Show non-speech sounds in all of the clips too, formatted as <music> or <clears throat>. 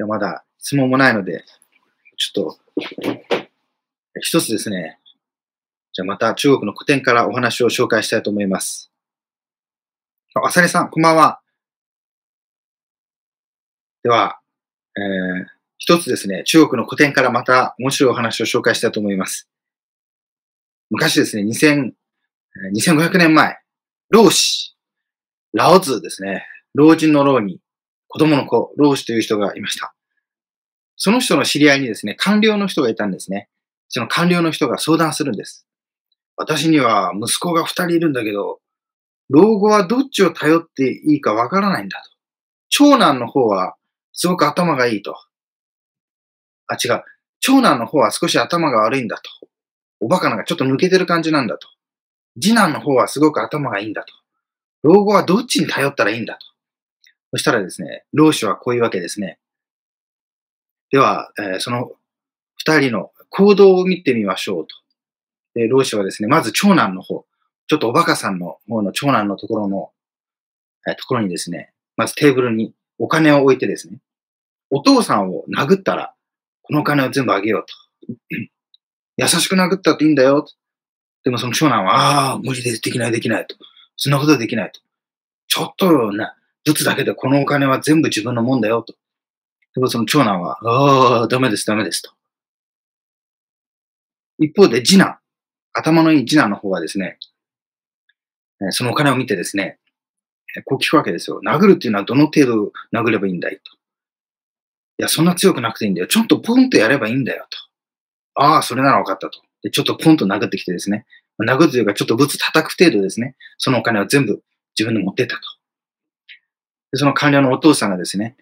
ではまだ質問もないので、ちょっと、一つですね、じゃあまた中国の古典からお話を紹介したいと思います。あ、さりさん、こんばんは。では、えー、一つですね、中国の古典からまた面白いお話を紹介したいと思います。昔ですね、2000、2500年前、老子、ラオズですね、老人の老に子供の子、老子という人がいました。その人の知り合いにですね、官僚の人がいたんですね。その官僚の人が相談するんです。私には息子が二人いるんだけど、老後はどっちを頼っていいかわからないんだと。長男の方はすごく頭がいいと。あ、違う。長男の方は少し頭が悪いんだと。おバカながちょっと抜けてる感じなんだと。次男の方はすごく頭がいいんだと。老後はどっちに頼ったらいいんだと。そしたらですね、老子はこういうわけですね。では、えー、その二人の行動を見てみましょうと。で、老子はですね、まず長男の方、ちょっとおバカさんの方の長男のところの、えー、ところにですね、まずテーブルにお金を置いてですね、お父さんを殴ったら、このお金を全部あげようと。<clears throat> 優しく殴ったっていいんだよ。でもその長男は、ああ、無理です、できない、できないと。そんなことできないと。ちょっとな、ずつだけでこのお金は全部自分のもんだよと。でもその長男は、ああ、ダメです、ダメですと。一方で次男、頭のいい次男の方はですね、そのお金を見てですね、こう聞くわけですよ。殴るっていうのはどの程度殴ればいいんだいと。いや、そんな強くなくていいんだよ。ちょっとポンとやればいいんだよと。ああ、それなら分かったと。で、ちょっとポンと殴ってきてですね。殴るというか、ちょっとブツ叩く程度ですね。そのお金を全部自分で持ってったと。でその官僚のお父さんがですね、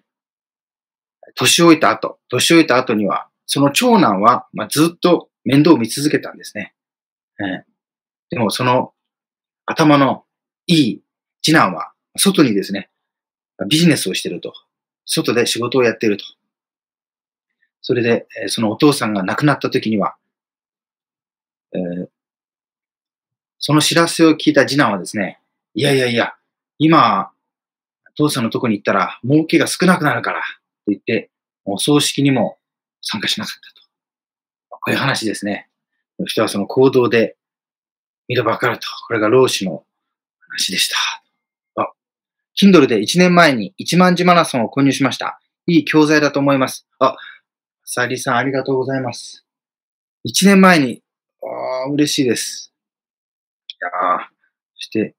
年老いた後、年老いた後には、その長男は、まあ、ずっと面倒を見続けたんですね。えー、でも、その頭のいい次男は、外にですね、ビジネスをしてると。外で仕事をやっていると。それで、えそのお父さんが亡くなった時には、えー、その知らせを聞いた次男はですね、いやいやいや、今、父さんのとこに行ったら儲けが少なくなるから、と言って、お葬式にも参加しなかったと。こういう話ですね。人はその行動で見ればかると。これが老子の話でした。あ、Kindle で1年前に1万字マラソンを購入しました。いい教材だと思います。あ、サリさんありがとうございます。1年前に、ああ、嬉しいです。いやそして、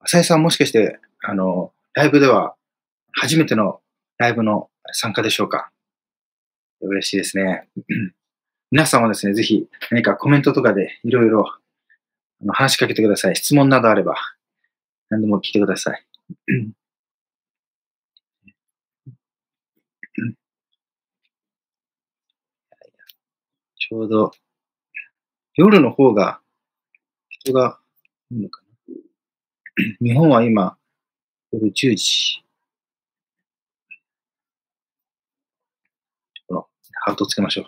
浅井さんもしかして、あの、ライブでは初めてのライブの参加でしょうか？嬉しいですね。<clears throat> 皆さんもですね、ぜひ何かコメントとかでいろいろ話しかけてください。質問などあれば何でも聞いてください。ちょうど夜の方が人がいいのか。<clears throat> 日本は今夜10時。このハートつけましょう。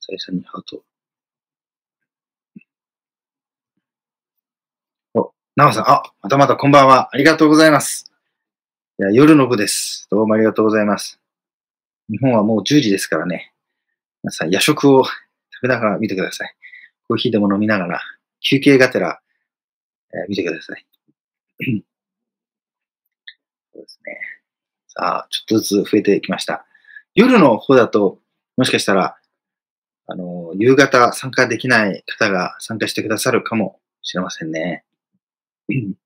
最初にハート。お、なおさん、あ、またまたこんばんは。ありがとうございます。いや、夜の部です。どうもありがとうございます。日本はもう10時ですからね。皆さん、夜食を食べながら見てください。コーヒーでも飲みながら、休憩がてら、えー、見てください。<coughs> そうですね。さあ、ちょっとずつ増えてきました。夜の方だと、もしかしたら、あの、夕方参加できない方が参加してくださるかもしれませんね。<coughs>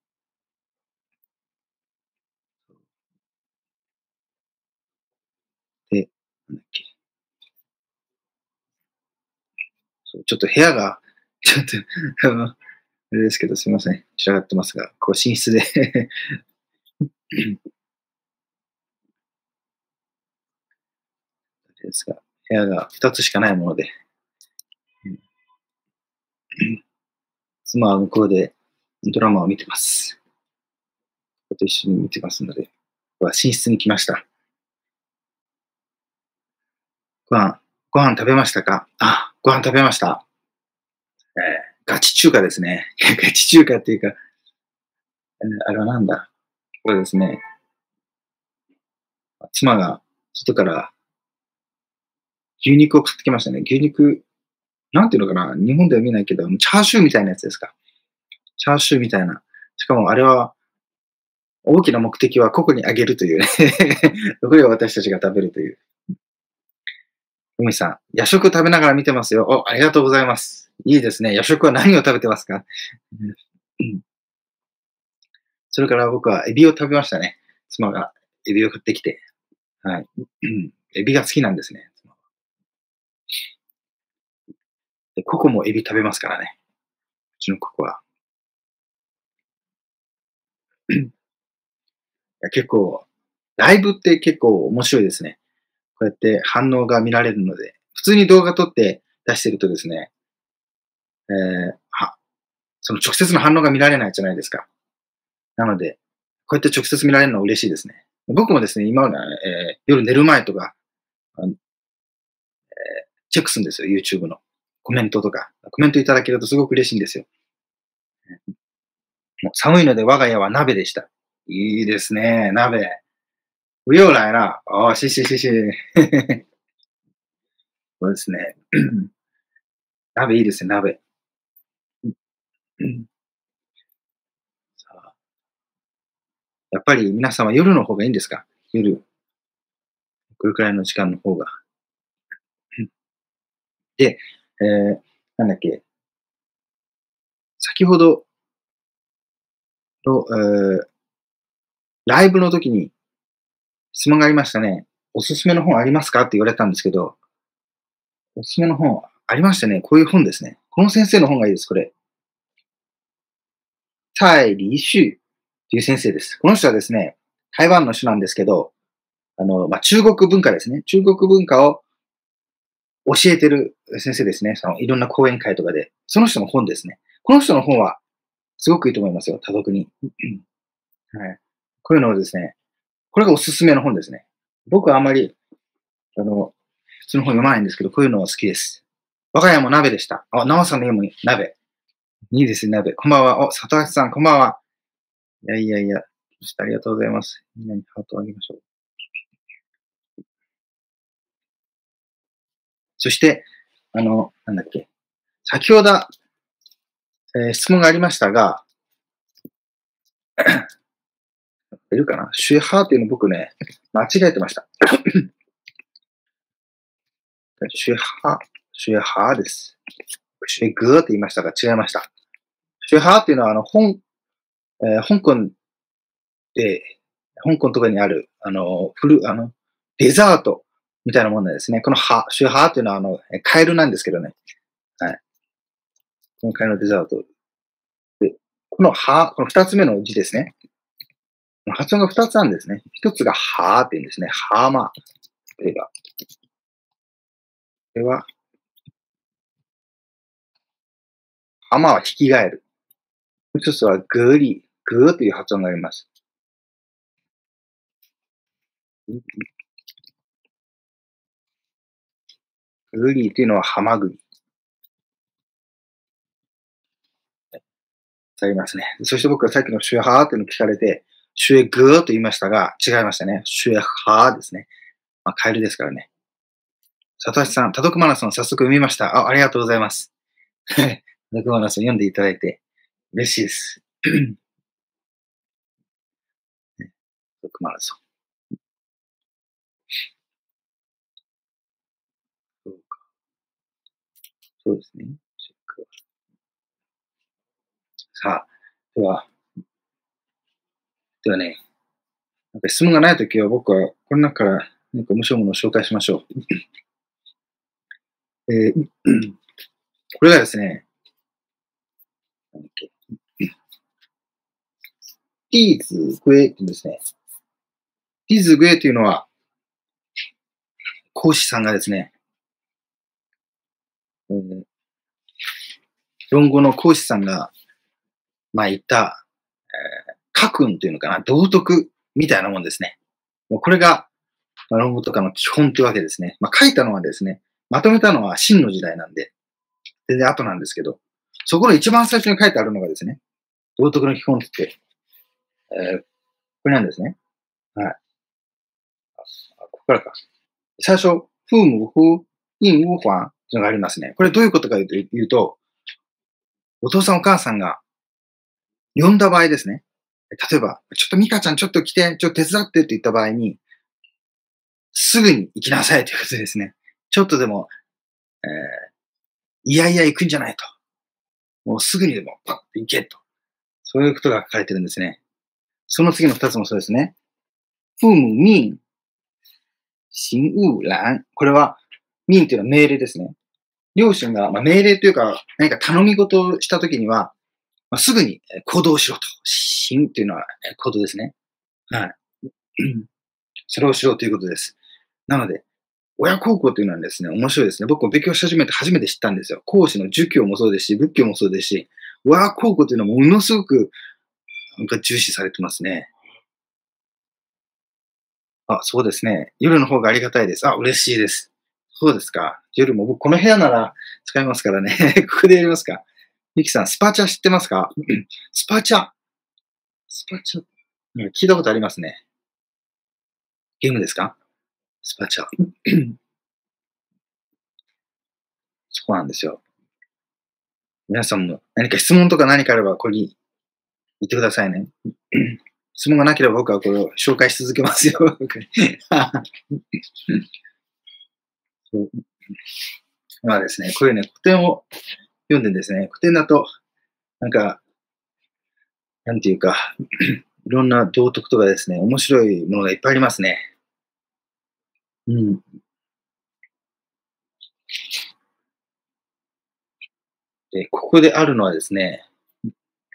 で、なんだっけ。そうちょっと部屋が、ちょっとああれですけど、すみません。散らがってますが、こう、寝室で <laughs> ですが、部屋が2つしかないもので、妻は向こうでドラマを見てます。と一緒に見てますので、は寝室に来ました。ご飯、ご飯食べましたか？あ、ご飯食べました。えー、ガチ中華ですね。<laughs> ガチ中華っていうか、あれはなんだこれですね。妻が外から牛肉を買ってきましたね。牛肉、なんていうのかな日本では見ないけど、チャーシューみたいなやつですか。チャーシューみたいな。しかもあれは、大きな目的は個々にあげるというね。残りは私たちが食べるという。海さん、夜食食べながら見てますよ。お、ありがとうございます。いいですね。夜食は何を食べてますか、それから僕はエビを食べましたね。妻がエビを買ってきて。はい。エビが好きなんですね。でココもエビ食べますからね。うちのココは。結構、ライブって結構面白いですね。こうやって反応が見られるので、普通に動画撮って出してるとですね、えー、は、その直接の反応が見られないじゃないですか。なので、こうやって直接見られるのは嬉しいですね。僕もですね、今まで、えー、夜寝る前とか、えー、チェックするんですよ、YouTube のコメントとか。コメントいただけるとすごく嬉しいんですよ。もう寒いので我が家は鍋でした。いいですね、鍋。不要来了。哦，谢谢谢谢。<laughs> そうですね。<clears throat> 鍋いいですね、鍋。さあやっぱり皆さんは夜の方がいいんですか？夜。これくらいの時間の方が。で、えー、なんだっけ。先ほどの、えー、ライブの時に質問がありましたね。おすすめの本ありますか？って言われたんですけど、おすすめの本ありましたね。こういう本ですね。この先生の本がいいです、これ。蔡李旭という先生です。この人はですね、台湾の人なんですけど、あの、まあ、中国文化ですね。中国文化を教えてる先生ですね。そのいろんな講演会とかで。その人の本ですね。この人の本はすごくいいと思いますよ。多読に。はい。こういうのをですね、これがおすすめの本ですね。僕はあんまり、あの、普通の本読まないんですけど、こういうのは好きです。我が家も鍋でした。あ、生さんの家も鍋。いいですね、鍋。こんばんは。お、里橋さん、こんばんは。いやいやいや、ありがとうございます。みんなにハートをあげましょう。そして、あの、なんだっけ。先ほど、えー、質問がありましたが、いるかな？シュハーっていうの僕ね、間違えてました。<clears throat> シュハー、シュハーです。シュグーって言いましたが違いました。シュハーっていうのはあの、本、えー、香港で、香港とかにある、あの、フル、あの、デザートみたいなもんなんですね。このハ、シュハーっていうのはあの、カエルなんですけどね。はい。このカエルのデザート。で、このハ、この二つ目の字ですね。発音が二つあるんですね。一つがはーって言うんですね。はーま。例えば。これは、はまは引き換える。一つはぐーり、ぐーという発音があります。ぐりというのはハマグリ。ありますね。そして僕はさっきのシュハーっていうのを聞かれて、シュエグーと言いましたが、違いましたね。シュエハーですね。まあ、カエルですからね。サトシさん、多読マラソン早速読みました。あ、ありがとうございます。<laughs> 多読マラソン読んでいただいて嬉しいです。<coughs> 多読マラソン。そうか。そうですね。さあ、では、ではね、なんか質問がないときは僕はこの中から何か面白いものを紹介しましょう。えー、これがですね、なんだっけ、ティーズグエですね。ティーズグエというのは、講師さんがですね、えー、論語の講師さんが、まあ言った、えー家訓というのかな、道徳みたいなもんですね。もうこれが、論語とかの基本というわけですね。まあ、書いたのはですね、まとめたのは真の時代なんで、全然後なんですけど、そこの一番最初に書いてあるのがですね、道徳の基本って、えー、これなんですね。はい。これからか。最初、父母夫、印无还というのがありますね。これどういうことかというと、お父さんお母さんが呼んだ場合ですね。例えば、ちょっとミカちゃんちょっと来て、ちょっと手伝ってって言った場合に、すぐに行きなさいということですね。ちょっとでも、えー、いやいや行くんじゃないと。もうすぐにでもパッと行けと。そういうことが書かれてるんですね。その次の二つもそうですね。父母命、行務欄。これは、民というのは命令ですね。両親が、まあ、命令というか、何か頼み事をしたときには、まあ、すぐに行動しろと。心というのは行動ですね。はい。<clears throat> それをしろということです。なので、親孝行というのはですね、面白いですね。僕も勉強し始めて初めて知ったんですよ。講師の儒教もそうですし、仏教もそうですし、親孝行というのはものすごくなんか重視されてますね。あ、そうですね。夜の方がありがたいです。あ、嬉しいです。そうですか。夜も僕この部屋なら使いますからね。<laughs> ここでやりますか。ミキさん、スパチャ知ってますか？スパチャ。スパチャ。聞いたことありますね。ゲームですか？スパチャ。<clears throat> そうなんですよ。皆さんも何か質問とか何かあれば、ここに言ってくださいね。<clears throat> 質問がなければ僕はこれを紹介し続けますよ。<laughs> まあですね、こういうね、古典を読んでですね、古典だと、なんか、なんていうか、<clears throat> いろんな道徳とかですね、面白いものがいっぱいありますね。うん。で、ここであるのはですね、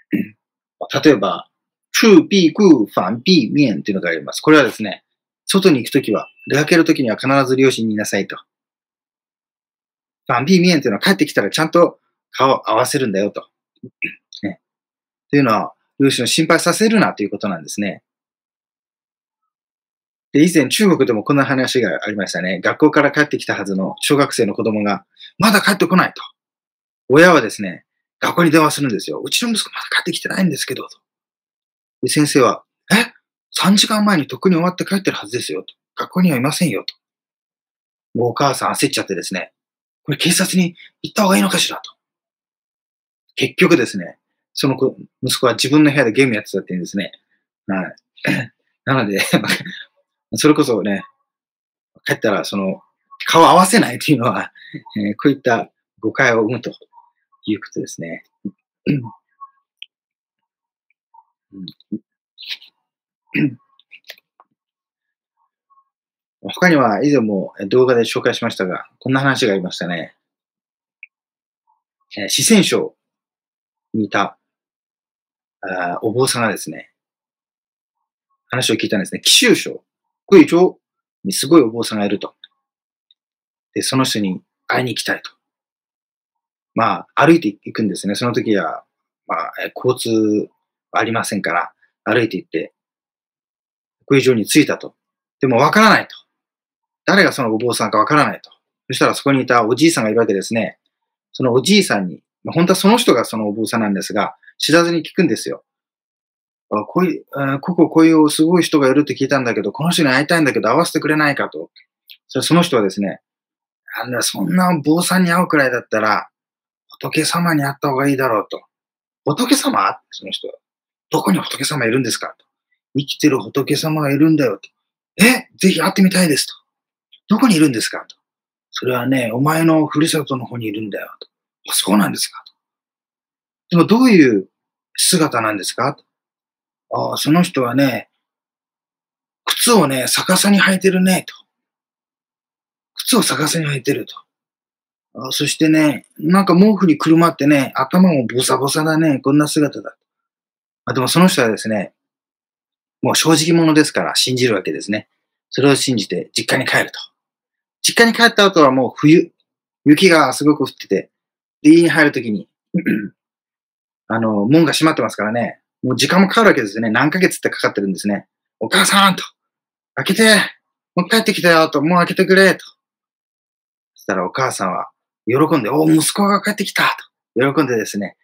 <clears throat> 例えば、フー、ピー、クー、ファン、ピー、ミエンっていうのがあります。これはですね、外に行くときは、出かけるときには必ず両親にいなさいと。ファン、ピー、ミエンっていうのは帰ってきたらちゃんと顔を合わせるんだよと。ね。というのは、両親を心配させるなということなんですね。で、以前中国でもこんな話がありましたね。学校から帰ってきたはずの小学生の子供が、まだ帰ってこないと。親はですね、学校に電話するんですよ。うちの息子まだ帰ってきてないんですけど、と。で、先生は、え ?3 時間前にとっくに終わって帰ってるはずですよ、と。学校にはいませんよ、と。もうお母さん焦っちゃってですね、これ警察に行った方がいいのかしら、と。結局ですね、その子、息子は自分の部屋でゲームやってたって言うんですね。はい。<laughs> なので <laughs> それこそね、帰ったら、その、顔合わせないっていうのは、<laughs> えー、こういった誤解を生むということですね。他には以前も動画で紹介しましたが、こんな話がありましたね。えー、四川省にいたあお坊さんがですね、話を聞いたんですね。紀州省、贵州にすごいお坊さんがいると。で、その人に会いに行きたいと。まあ、歩いていくんですね。その時は、まあ、交通はありませんから、歩いて行って、国城に着いたと。でもわからないと。誰がそのお坊さんかわからないと。そしたらそこにいたおじいさんがいるわけですね。そのおじいさんに、本当はその人がそのお坊さんなんですが、知らずに聞くんですよ。あこういう、こここういうすごい人がいるって聞いたんだけど、この人に会いたいんだけど会わせてくれないかと。それその人はですね、なんだ、そんな坊さんに会うくらいだったら、仏様に会った方がいいだろうと。仏様？その人は。どこに仏様いるんですかと。生きてる仏様がいるんだよと。え？ぜひ会ってみたいですと。どこにいるんですかと。それはね、お前のふるさとの方にいるんだよと。あ、そうなんですか。でもどういう姿なんですか？ああ、その人はね、靴をね、逆さに履いてるね、と。靴を逆さに履いてると。あそしてね、なんか毛布にくるまってね、頭もボサボサだね、こんな姿だ。あでもその人はですね、もう正直者ですから信じるわけですね。それを信じて実家に帰ると。実家に帰った後はもう冬、雪がすごく降ってて、で、家に入るときに <clears throat> あの、門が閉まってますからね、もう時間もかかるわけですよね。何ヶ月ってかかってるんですね。お母さんと、開けて、もう帰ってきたよと、もう開けてくれと。そしたらお母さんは、喜んで、お息子が帰ってきたと。喜んでですね、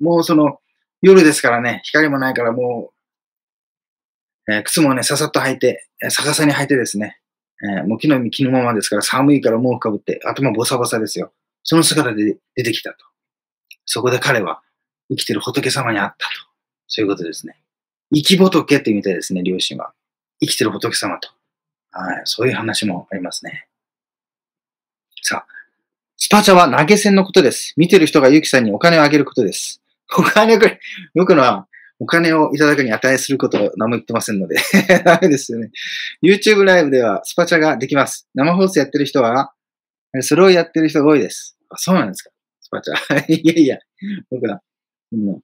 もうその、夜ですからね、光もないからもう、えー、靴もね、ささっと履いて、逆さに履いてですね、えー、もう木の実木のままですから寒いから毛布かぶって頭ボサボサですよ。その姿で出てきたと。そこで彼は生きてる仏様に会ったと。そういうことですね。生き仏ってみたいですね、両親は。生きてる仏様と。はい、そういう話もありますね。さあ、スパチャは投げ銭のことです。見てる人がユキさんにお金をあげることです。お金をくれ、僕のはお金をいただくに値することを何も言ってませんので <laughs> ダメですよね。YouTube ライブではスパチャができます。生放送やってる人は、それをやってる人が多いです。あ、そうなんですか。スパチャ。<laughs> いやいや、僕ら、も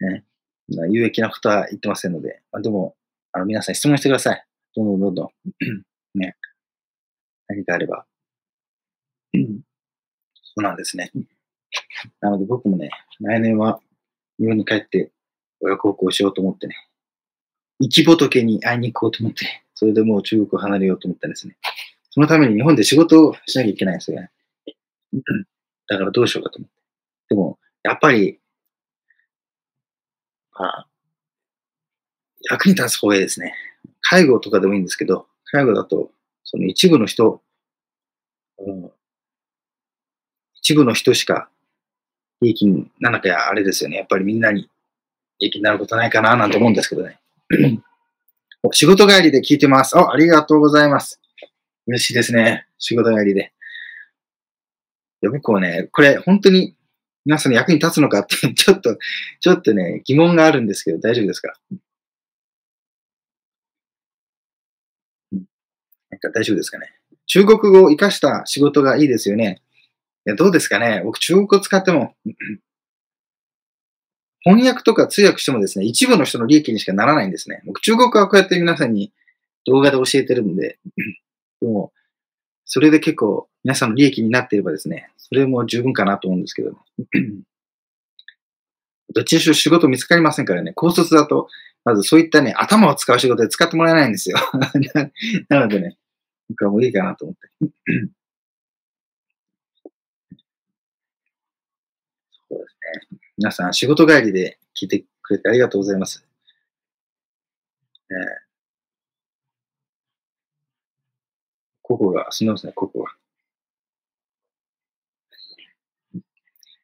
う、ね、有益なことは言ってませんので、あでも、あの、皆さん質問してください。どんどんどんどん。<clears throat> ね。何かあれば。<clears throat> そうなんですね。なので僕もね、来年は日本に帰って親孝行しようと思ってね、生き仏に会いに行こうと思って、それでもう中国を離れようと思ったんですね。そのために日本で仕事をしなきゃいけないんですよね。だからどうしようかと思って。でも、やっぱり、まあ、役に立つ方がいいですね。介護とかでもいいんですけど、介護だと、その一部の人、うん、一部の人しか利益にならなきゃあれですよね。やっぱりみんなに利益になることないかななんて思うんですけどね。仕事帰りで聞いてます。あ、ありがとうございます。嬉しいですね。仕事帰りで。や、僕はね、これ本当に皆さんの役に立つのかって、<laughs> ちょっと、ちょっとね、疑問があるんですけど、大丈夫ですか？なんか大丈夫ですかね？中国語を活かした仕事がいいですよね？いや、どうですかね？僕、中国語使っても、翻訳とか通訳してもですね、一部の人の利益にしかならないんですね。僕、中国語はこうやって皆さんに動画で教えてるんで、でも、それで結構皆さんの利益になっていればですね、それも十分かなと思うんですけど、<clears throat> どっちにしろ仕事見つかりませんからね、高卒だと、まずそういったね、頭を使う仕事で使ってもらえないんですよ。<laughs> なのでね、僕はもういいかなと思って。<clears throat> そうですね。皆さん、仕事帰りで聞いてくれてありがとうございます。えー、ここが、すみません、ここが。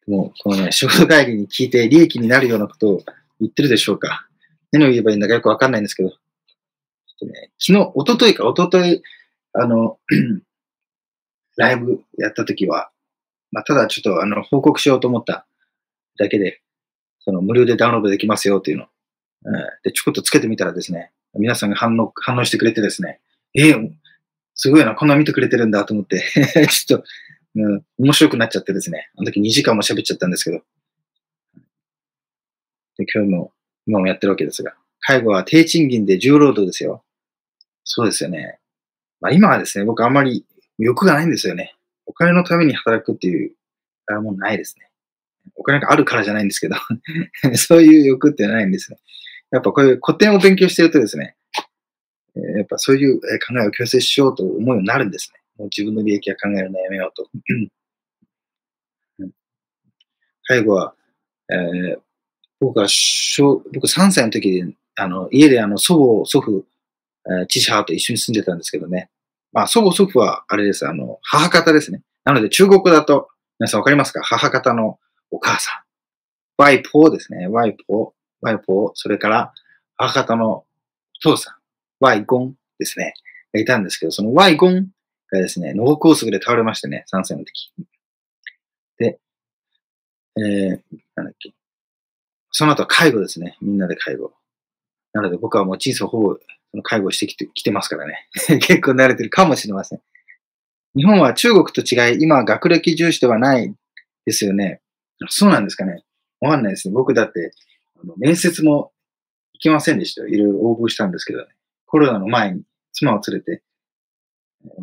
もう、このね、仕事帰りに聞いて利益になるようなことを言ってるでしょうか。何を言えばいいんだかよくわかんないんですけど。ね、昨日、おとといか、おととい、あの、<clears throat> ライブやった時は、まあ、ただちょっと、あの、報告しようと思っただけで、その無料でダウンロードできますよっていうの。で、ちょこっとつけてみたらですね、皆さんが反応、反応してくれてですね、えー、すごいな、こんな見てくれてるんだと思って <laughs> ちょっと、うん、面白くなっちゃってですね、あの時2時間も喋っちゃったんですけど、で今日も、今もやってるわけですが、介護は低賃金で重労働ですよ。そうですよね。まあ今はですね、僕あんまり欲がないんですよね。お金のために働くっていう、あれもうないですね。お金があるからじゃないんですけど <laughs> そういう欲ってないんですね。やっぱこういう古典を勉強してるとですね、やっぱそういう考えを強制しようと思うようになるんですね。もう自分の利益は考えるのやめようと。介護は、えー、僕は小、僕3歳の時に、あの、家であの祖母、祖父、えー、父母と一緒に住んでたんですけどね。まあ、祖母、祖父はあれです。あの、母方ですね。なので中国だと、皆さんわかりますか？母方のお母さん。ワイポーですね。ワイポー、ワイポー、それから母方のお父さん、ワイゴンですね。がいたんですけど、そのワイゴンがですね、脳梗塞で倒れましてね、3歳の時。で、えー、なんだっけ。その後は介護ですね。みんなで介護。なので僕はもう人生ほぼその介護してきてきてますからね。<laughs> 結構慣れてるかもしれません。日本は中国と違い、今は学歴重視ではないですよね。そうなんですかね。わかんないですね。僕だって、あの面接も行きませんでしたよ。いろいろ応募したんですけどね。コロナの前に妻を連れて、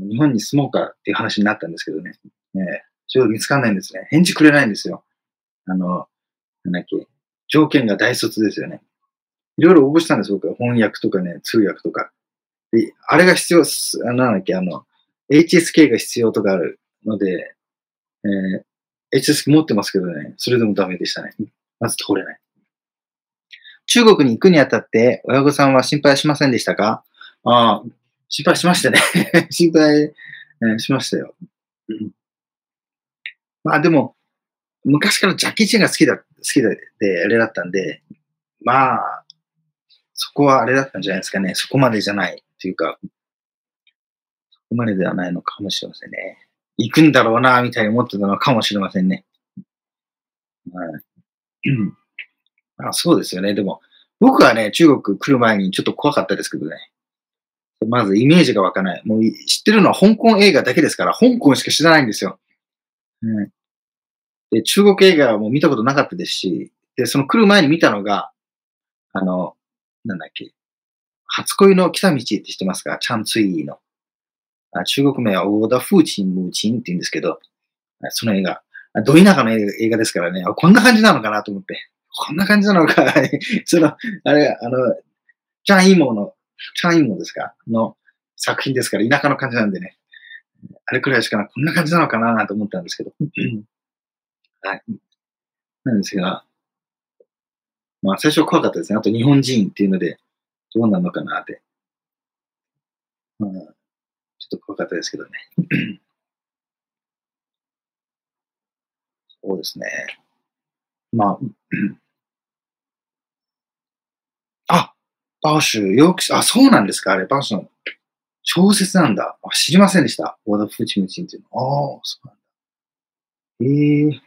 日本に住もうかっていう話になったんですけどね。ねちょうど見つかんないんですね。返事くれないんですよ。あの、なんだっけ。条件が大卒ですよね。いろいろ応募したんです、僕は。翻訳とかね、通訳とか。で、あれが必要、あなんだっけ、あの、HSK が必要とかあるので、えー、HSK 持ってますけどね、それでもダメでしたね。まず通れない。中国に行くにあたって、親御さんは心配しませんでしたか？ああ、心配しましたね。<laughs> 心配、えーしましたよ。うんまあでも、昔からジャッキー・チェンが好きだ、好きで、であれだったんで、まあ、そこはあれだったんじゃないですかね。そこまでじゃないっていうか、そこまでではないのかもしれませんね。行くんだろうな、みたいに思ってたのかもしれませんね。はい。あそうですよね。でも、僕はね、中国来る前にちょっと怖かったですけどね。まずイメージが湧かない。もう知ってるのは香港映画だけですから、香港しか知らないんですよ。うん、で中国映画はもう見たことなかったですし、で、その来る前に見たのが、あの、なんだっけ、初恋の来た道って知ってますか？チャンツイの。あ中国名はオーダーフーチン・ムーチンって言うんですけど、その映画。あど田舎の映画ですからね、こんな感じなのかなと思って。こんな感じなのか。<laughs> その、あれ、あの、チャンイモの、チャンイモですか？の作品ですから、田舎の感じなんでね。あれくらいしかな、こんな感じなのかなと思ったんですけど。<coughs> はい。なんですが、まあ最初怖かったですね。あと日本人っていうので、どうなのかなって。まあ、ちょっと怖かったですけどね。<coughs> そうですね。まあ、あ、バウシュー、よく、あ、そうなんですかあれ、バウシュの小説なんだ。あ知りませんでした。オーダーフーチムチンっていうの。ああ、そうなんだ。ええ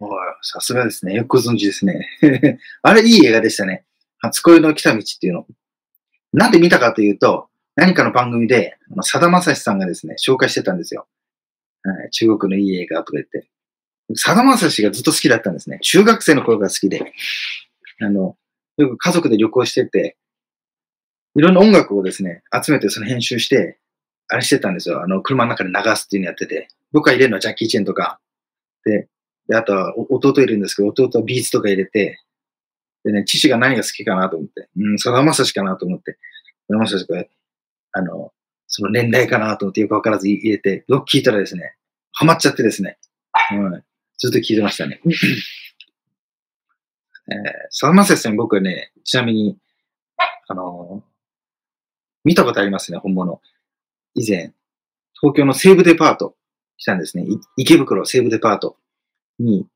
おいさすがですね。よくご存知ですね。<laughs> あれ、いい映画でしたね。初恋の来た道っていうの。なんで見たかというと、何かの番組で、あさだまさしさんがですね、紹介してたんですよ。はい、中国のいい映画とか言って。さだまさしがずっと好きだったんですね。中学生の頃が好きで。あの、よく家族で旅行してて、いろんな音楽をですね、集めてその編集して、あれしてたんですよ。あの、車の中で流すっていうのやってて。僕が入れるのはジャッキー・チェンとか。で、であとは弟いるんですけど、弟はビーツとか入れて、でね、父が何が好きかなと思って、うん、さだまさしかなと思って、さだまさしが、あの、その年代かなと思ってよくわからず入れて、よく聞いたらですね、ハマっちゃってですね、うん、ずっと聞いてましたね。えー、さだまさしさん僕はね、ちなみに、あの見たことありますね、本物。以前、東京の西武デパート来たんですね。池袋西武デパートに、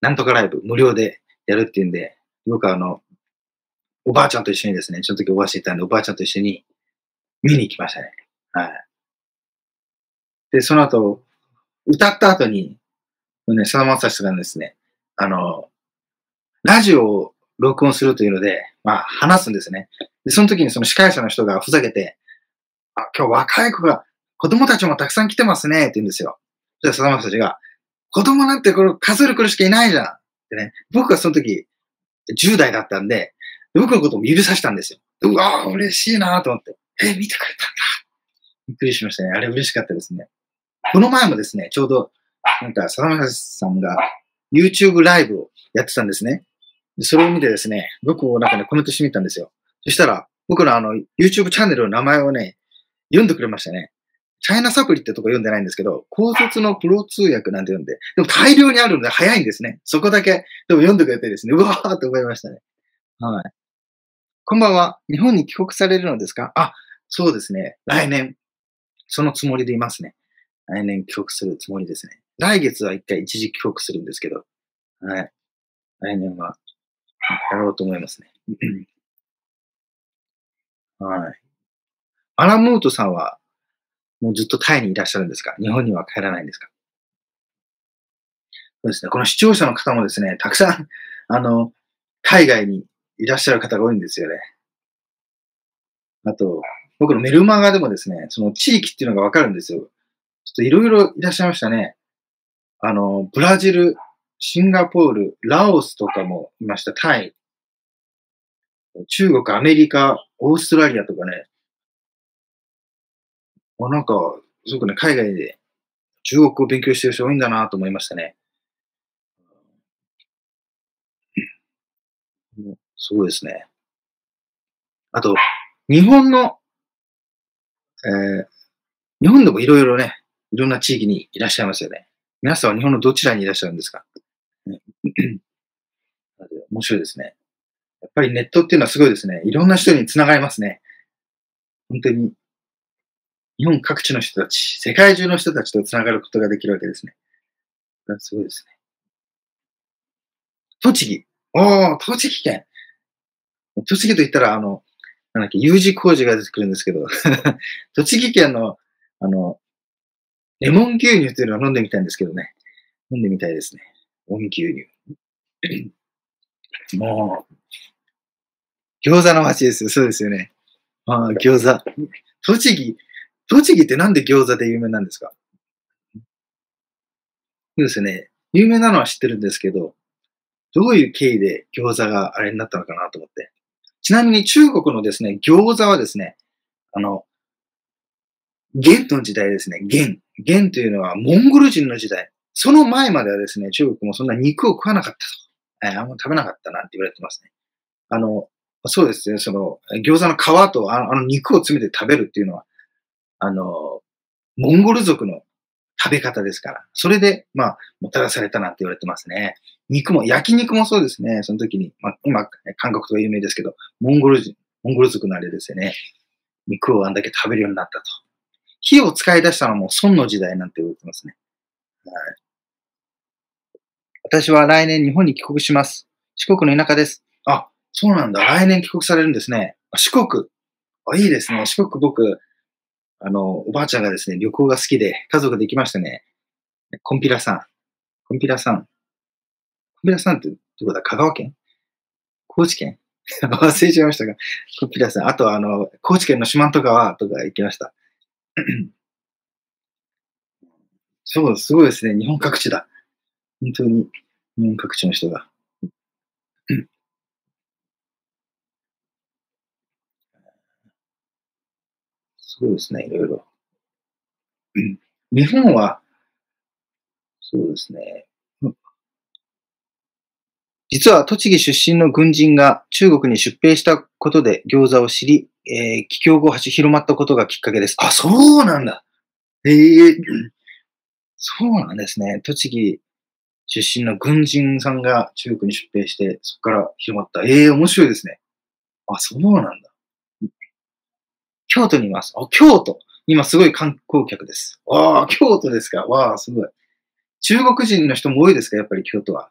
なんとかライブ無料でやるっていうんで、僕はあの、おばあちゃんと一緒にですね、その時おばあちゃんいたんで、おばあちゃんと一緒に見に行きましたね。はい。で、その後、歌った後に、ね、さだまさしさんがですね、あの、ラジオを録音するというので、まあ、話すんですね。で、その時にその司会者の人がふざけて、あ、今日若い子が、子供たちもたくさん来てますね、って言うんですよ。そしたらさだまさしが、子供なんてこれ数えるくるしかいないじゃん。ってね。僕はその時、10代だったんで、僕のことも許させたんですよ。うわぁ、嬉しいなと思って。え、見てくれたんだ。びっくりしましたね。あれ嬉しかったですね。この前もですね、ちょうど、なんか、さだまさしさんが YouTube ライブをやってたんですね。それを見てですね、僕もなんかね、コメントしてみたんですよ。そしたら、僕のあの、YouTube チャンネルの名前をね、読んでくれましたね。チャイナサプリってとこ読んでないんですけど、高卒のプロ通訳なんて読んで、でも大量にあるので早いんですね。そこだけ、でも読んでくれてですね、うわーって思いましたね。はい。こんばんは。日本に帰国されるのですか？あ、そうですね。来年、そのつもりでいますね。来年帰国するつもりですね。来月は一回一時帰国するんですけど、はい。来年は、やろうと思いますね。はい。アラムートさんは、もうずっとタイにいらっしゃるんですか？日本には帰らないんですか？そうですね。この視聴者の方もですね、たくさん、あの、海外にいらっしゃる方が多いんですよね。あと、僕のメルマガでもですね、その地域っていうのがわかるんですよ。ちょっといろいろいらっしゃいましたね。あの、ブラジル、シンガポール、ラオスとかもいました。タイ、中国、アメリカ、オーストラリアとかね。あなんか、すごくね、海外で中国を勉強してる人多いんだなと思いましたね。うんそうですね。あと、日本の、えー日本でもいろいろね、いろんな地域にいらっしゃいますよね。皆さんは日本のどちらにいらっしゃるんですか？<clears throat> 面白いですね。やっぱりネットっていうのはすごいですね。いろんな人につながりますね。本当に、日本各地の人たち、世界中の人たちと繋がることができるわけですね。すごいですね。栃木。おー、栃木県。栃木と言ったら、あの、なんだっけ、U 字工事が出てくるんですけど、<laughs> 栃木県の、あの、レモン牛乳っていうのを飲んでみたいんですけどね。飲んでみたいですね。温牛乳。もう、餃子の街ですよ。そうですよね。ああ、餃子。栃木、栃木ってなんで餃子で有名なんですか？そうですね。有名なのは知ってるんですけど、どういう経緯で餃子があれになったのかなと思って。ちなみに中国のですね、餃子はですね、あの、元の時代ですね。元。元というのはモンゴル人の時代。その前まではですね、中国もそんな肉を食わなかったと。えー、あんま食べなかったなんて言われてますね。あの、そうですね、その、餃子の皮とあの肉を詰めて食べるっていうのは、あの、モンゴル族の食べ方ですから。それで、まあ、もたらされたなんて言われてますね。肉も、焼肉もそうですね。その時に、まあ、今、韓国とか有名ですけど、モンゴル人、モンゴル族のあれですよね。肉をあんだけ食べるようになったと。火を使い出したのも孫の時代なんて言われてますね。はい。私は来年日本に帰国します。四国の田舎です。あ、そうなんだ。来年帰国されるんですね。四国。あ、いいですね。四国僕、あの、おばあちゃんがですね、旅行が好きで、家族で行きましたね。コンピラさん。コンピラさん。コンピラさんってどこだ？香川県？高知県？<laughs> 忘れちゃいましたが、コンピラさん。あとあの、高知県の四万十川とか行きました。<clears throat> そう、すごいですね。日本各地だ。本当に、日本各地の人が。そうですね、いろいろ。日本は、そうですね。実は栃木出身の軍人が中国に出兵したことで餃子を知り、えー、帰郷後広まったことがきっかけです。あ、そうなんだ。ええー、そうなんですね。栃木出身の軍人さんが中国に出兵して、そこから広まった。ええー、面白いですね。あ、そうなんだ。京都にいます。あ、京都。今すごい観光客です。ああ、京都ですか。わあ、すごい。中国人の人も多いですか？やっぱり京都は。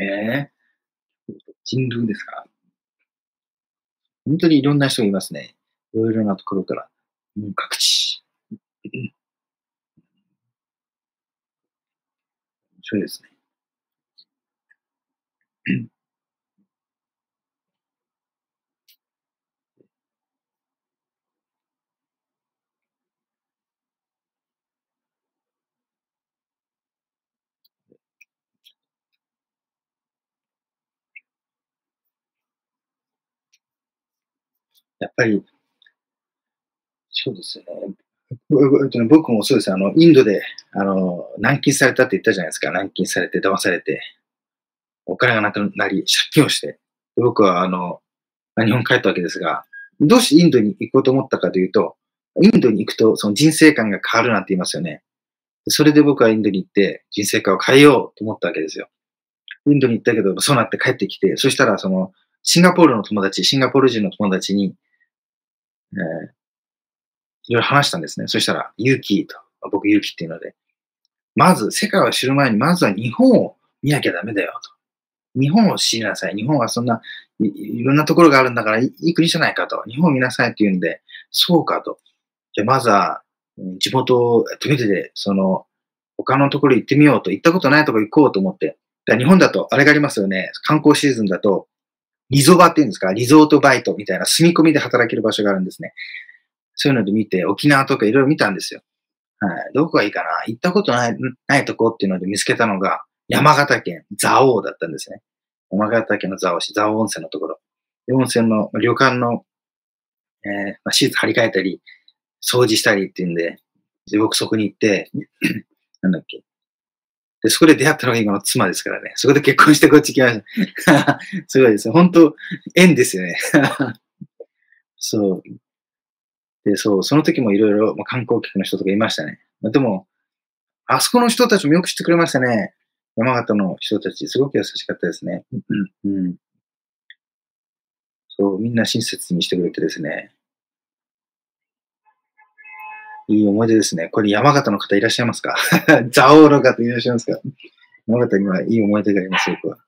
へ <laughs> え。人類ですか？本当にいろんな人がいますね。いろいろなところから。うん、各地。面白いですね。やっぱり、そうですね。僕もそうです。あの、インドで、あの、軟禁されたって言ったじゃないですか。軟禁されて、騙されて、お金がなくなり、借金をして。僕は、あの、日本帰ったわけですが、どうしてインドに行こうと思ったかというと、インドに行くと、その人生観が変わるなんて言いますよね。それで僕はインドに行って、人生観を変えようと思ったわけですよ。インドに行ったけど、そうなって帰ってきて、そしたら、その、シンガポールの友達、シンガポール人の友達に、えー、いろいろ話したんですね。そしたら、勇気と、僕勇気っていうので、まず世界を知る前に、まずは日本を見なきゃダメだよと。日本を知りなさい。日本はそんないいろんなところがあるんだからいい国じゃないかと。日本を見なさいって言うんで、そうかと。じゃまずは地元を止めてで、その他のところ行ってみようと。行ったことないところ行こうと思って。日本だとあれがありますよね。観光シーズンだと、リゾバっていうんですか、リゾートバイトみたいな住み込みで働ける場所があるんですね。そういうので見て、沖縄とかいろいろ見たんですよ。はい。どこがいいかな行ったことない、ないとこっていうので見つけたのが、山形県蔵王だったんですね。山形県の蔵王市、蔵王温泉のところ。温泉の旅館の、えー、まあ、シーツ張り替えたり、掃除したりっていうんで、で僕そこに行って、<clears throat> なんだっけ、で、そこで出会ったのが今の妻ですからね。そこで結婚してこっち来ました。<laughs> すごいですね本当、縁ですよね。<laughs> そう。で、そう、その時もいろいろ観光客の人とかいましたね。でも、あそこの人たちもよく知ってくれましたね。山形の人たち、すごく優しかったですね。うん、うん。そう、みんな親切にしてくれてですね。いい思い出ですね。これ山形の方いらっしゃいますか？<laughs> ザオーの方いらっしゃいますか？山形にはいい思い出がありますよ、僕は。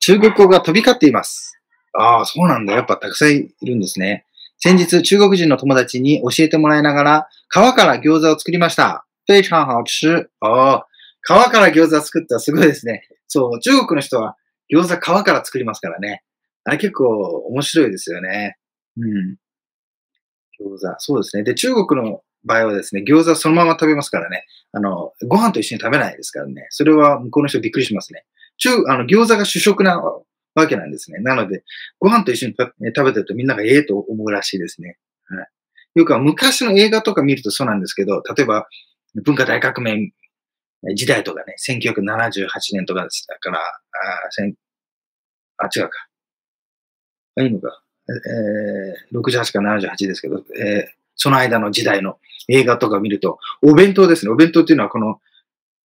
中国語が飛び交っています。ああ、そうなんだ。やっぱたくさんいるんですね。先日、中国人の友達に教えてもらいながら、皮から餃子を作りました。非常好吃。ああ、皮から餃子作ったらすごいですね。そう、中国の人は餃子皮から作りますからね。あれ結構面白いですよね。うん。餃子、そうですね。で、中国の場合はですね、餃子そのまま食べますからね。あの、ご飯と一緒に食べないですからね。それは向こうの人びっくりしますね。中、あの、餃子が主食なわけなんですね。なので、ご飯と一緒に食べてるとみんながええと思うらしいですね。はい。よくは昔の映画とか見るとそうなんですけど、例えば、文化大革命時代とかね、1978年とかですから、あ、あ違うか。あ、いいのか。えー、68か78ですけど、えー、その間の時代の映画とか見ると、お弁当ですね。お弁当っていうのはこの、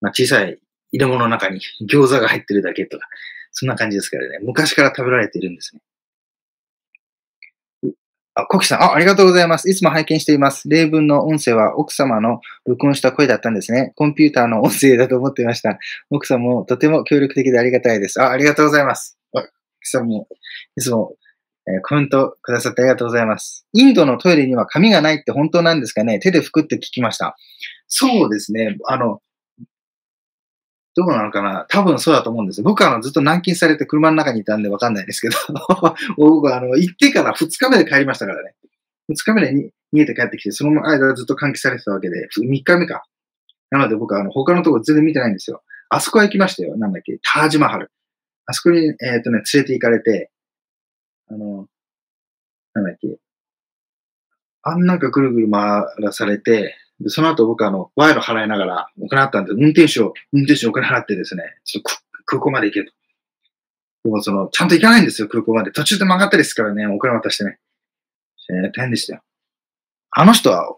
まあ、小さい入れ物の中に餃子が入ってるだけとか、そんな感じですからね。昔から食べられているんですね。あ、コキさん、あ、ありがとうございます。いつも拝見しています。例文の音声は奥様の録音した声だったんですね。コンピューターの音声だと思っていました。奥さんもとても協力的でありがたいです。あ、ありがとうございます。あ、コキさんも、いつも、えー、コメントくださってありがとうございます。インドのトイレには紙がないって本当なんですかね？手で拭くって聞きました。そうですね。あの、どうなのかな？多分そうだと思うんです。僕はあのずっと軟禁されて車の中にいたんでわかんないですけど、<laughs> 僕はあの行ってから2日目で帰りましたからね。2日目でに逃げて帰ってきて、その間ずっと換気されてたわけで、3日目か。なので僕はあの他のところ全然見てないんですよ。あそこは行きましたよ。なんだっけ？タージマハル。あそこに、えっ、ー、とね、連れて行かれて、あの、なんだっけ？あんなんかぐるぐる回らされて、で、その後僕あの、賄賂払いながらお金あったんで、運転手を、運転手にお金払ってですね、ちょっと空港まで行けと。でもその、ちゃんと行かないんですよ、空港まで。途中で曲がったりですからね、お金渡してね。えー、大変でしたよ。あの人は、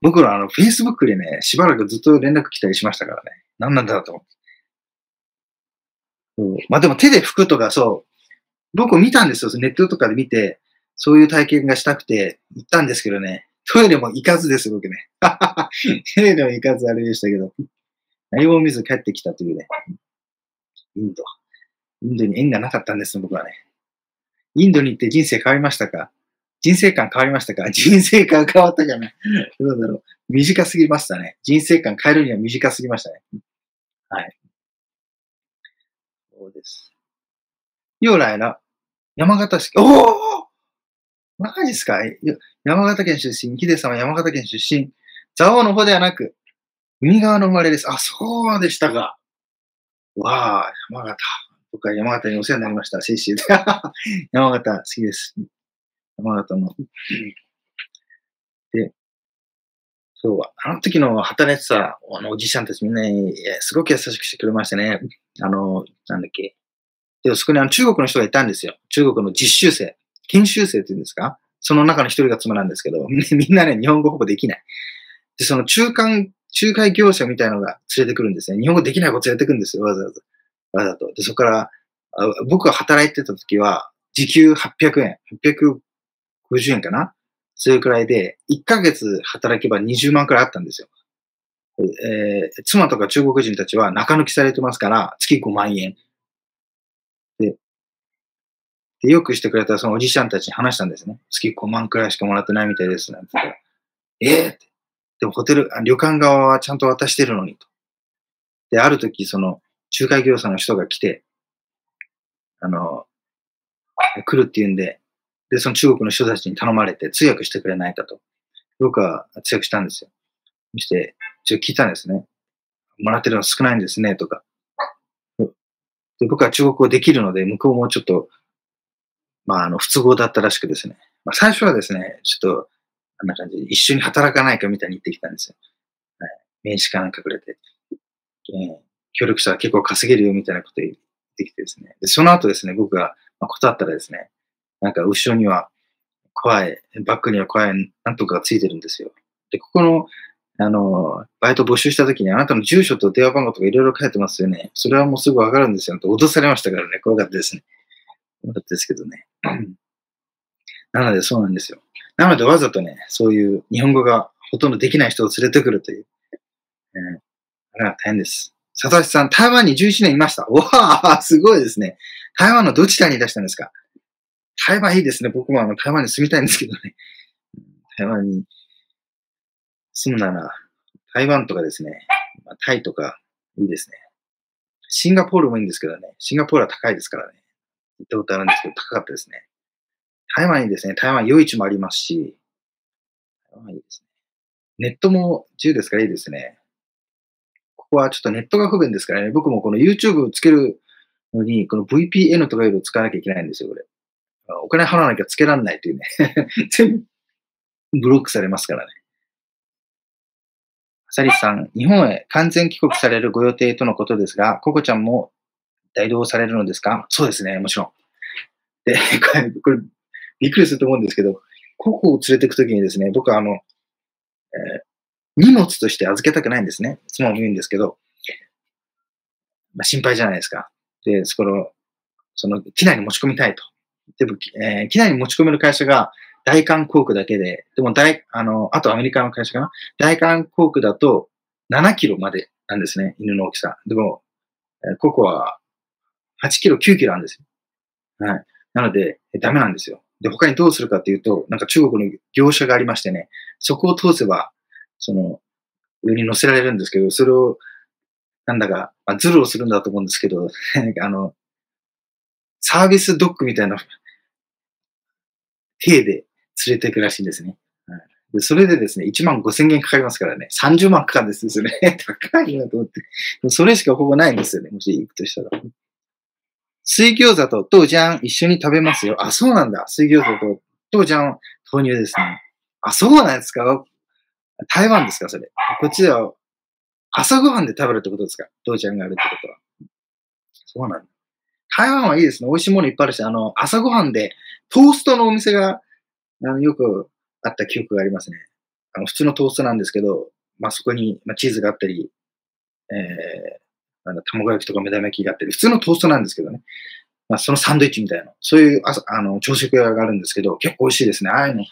僕のあの、Facebook でね、しばらくずっと連絡来たりしましたからね。何なんだろうと思って。うん、まあでも手で拭くとか、そう、僕見たんですよ。ネットとかで見て、そういう体験がしたくて行ったんですけどね。トイレも行かずです、僕ね。トイレも行かずあれでしたけど。何も見ず帰ってきたというね。インド。インドに縁がなかったんです、僕はね。インドに行って人生変わりましたか？人生観変わりましたか？人生観変わったかなどうだろう短すぎましたね。人生観変えるには短すぎましたね。はい。そうです。又来了。山形市、おおマジですか？山形県出身、ヒデさんは山形県出身。蔵王の方ではなく、海側の生まれです。あ、そうでしたか。わあ、山形。僕は山形にお世話になりました。青春で。<laughs> 山形好きです。山形の。で、そう、あの時の働いてたあのおじさんたちみんなにすごく優しくしてくれましたね。あの、なんだっけ。で、そこにあの中国の人がいたんですよ。中国の実習生。研修生って言うんですか？その中の一人が妻なんですけど、<laughs> みんなね、日本語ほぼできない。で、その中間、仲介業者みたいなのが連れてくるんですね。日本語できない子連れてくるんですよ、わざわざ。わざと。で、そこから、僕が働いてた時は、時給800円、850円かな？それくらいで、1ヶ月働けば20万くらいあったんですよ。えー、妻とか中国人たちは中抜きされてますから、月5万円。で、よくしてくれたそのおじちゃんたちに話したんですね。月5万くらいしかもらってないみたいです。なんて言ったら、ええー、って。でもホテル、旅館側はちゃんと渡してるのにと。で、ある時、その、仲介業者の人が来て、あの、来るって言うんで、で、その中国の人たちに頼まれて通訳してくれないかと。僕は通訳したんですよ。そして、ちょっと聞いたんですね。もらってるの少ないんですね、とか。で僕は中国語できるので、向こうもちょっと、まあ、あの、不都合だったらしくですね。まあ、最初はですね、ちょっと、あんな感じで、一緒に働かないかみたいに言ってきたんですよ。はい、名刺かなんかくれて。えー、協力したら結構稼げるよみたいなこと言ってきてですね。で、その後ですね、僕が、まあ、断ったらですね、なんか後ろには怖い、バックには怖い、なんとかがついてるんですよ。で、ここの、あの、バイト募集した時にあなたの住所と電話番号とかいろいろ書いてますよね。それはもうすぐわかるんですよ。と脅されましたからね。怖かったですね。ですけどね。<clears throat> なのでそうなんですよ。なのでわざとね、そういう日本語がほとんどできない人を連れてくるという。えー、あれは大変です。佐藤さん、台湾に11年いました。わあ、すごいですね。台湾のどちらにいらしたんですか？台湾いいですね。僕もあの台湾に住みたいんですけどね。台湾に住むなら、台湾とかですね、タイとかいいですね。シンガポールもいいんですけどね。シンガポールは高いですからね。行ったことあるんですけど、高かったですね。台湾いいですね。台湾夜市もありますし、台湾いいですね。ネットも自由ですからいいですね。ここはちょっとネットが不便ですからね。僕もこの YouTube をつけるのに、この VPN とかいうのを使わなきゃいけないんですよ、これ。お金払わなきゃつけられないというね。<laughs> 全部ブロックされますからね。サリスさん、日本へ完全帰国されるご予定とのことですが、ココちゃんも代動されるのですか？そうですね、もちろん。で、<laughs> これ、びっくりすると思うんですけど、ココを連れていくときにですね、僕はあの、えー、荷物として預けたくないんですね。妻も言うんですけど、まあ、心配じゃないですか。で、そこの、その、機内に持ち込みたいと。でも、えー、機内に持ち込める会社が、大韓航空だけで、でも大、あの、あとアメリカの会社かな？大韓航空だと7キロまでなんですね、犬の大きさ。でも、えここは8キロ、9キロなんですよ。はい。なので、ダメなんですよ。で、他にどうするかっていうと、なんか中国の業者がありましてね、そこを通せば、その、上に乗せられるんですけど、それを、なんだか、まあ、ズルをするんだと思うんですけど、<laughs> あの、サービスドッグみたいな、手で連れていくらしいんですね。でそれでですね、1万5千円かかりますからね、30万かかるんですよね。<laughs> 高いなと思って。それしかここないんですよね、もし行くとしたら。水餃子と豆浆一緒に食べますよ。あ、そうなんだ。水餃子と豆浆豆乳ですね。あ、そうなんですか？台湾ですかそれ？こっちでは朝ごはんで食べるってことですか？豆浆があるってことは。そうなんだ。台湾はいいですね。美味しいものいっぱいあるし、あの、朝ごはんでトーストのお店があのよくあった記憶がありますね。あの普通のトーストなんですけど、まあ、そこに、まあ、チーズがあったり、えー、なんだ、卵焼きとか目玉焼きがあったり、普通のトーストなんですけどね。まあ、そのサンドイッチみたいな、そういうああの朝食屋があるんですけど、結構美味しいですね。ああいうの、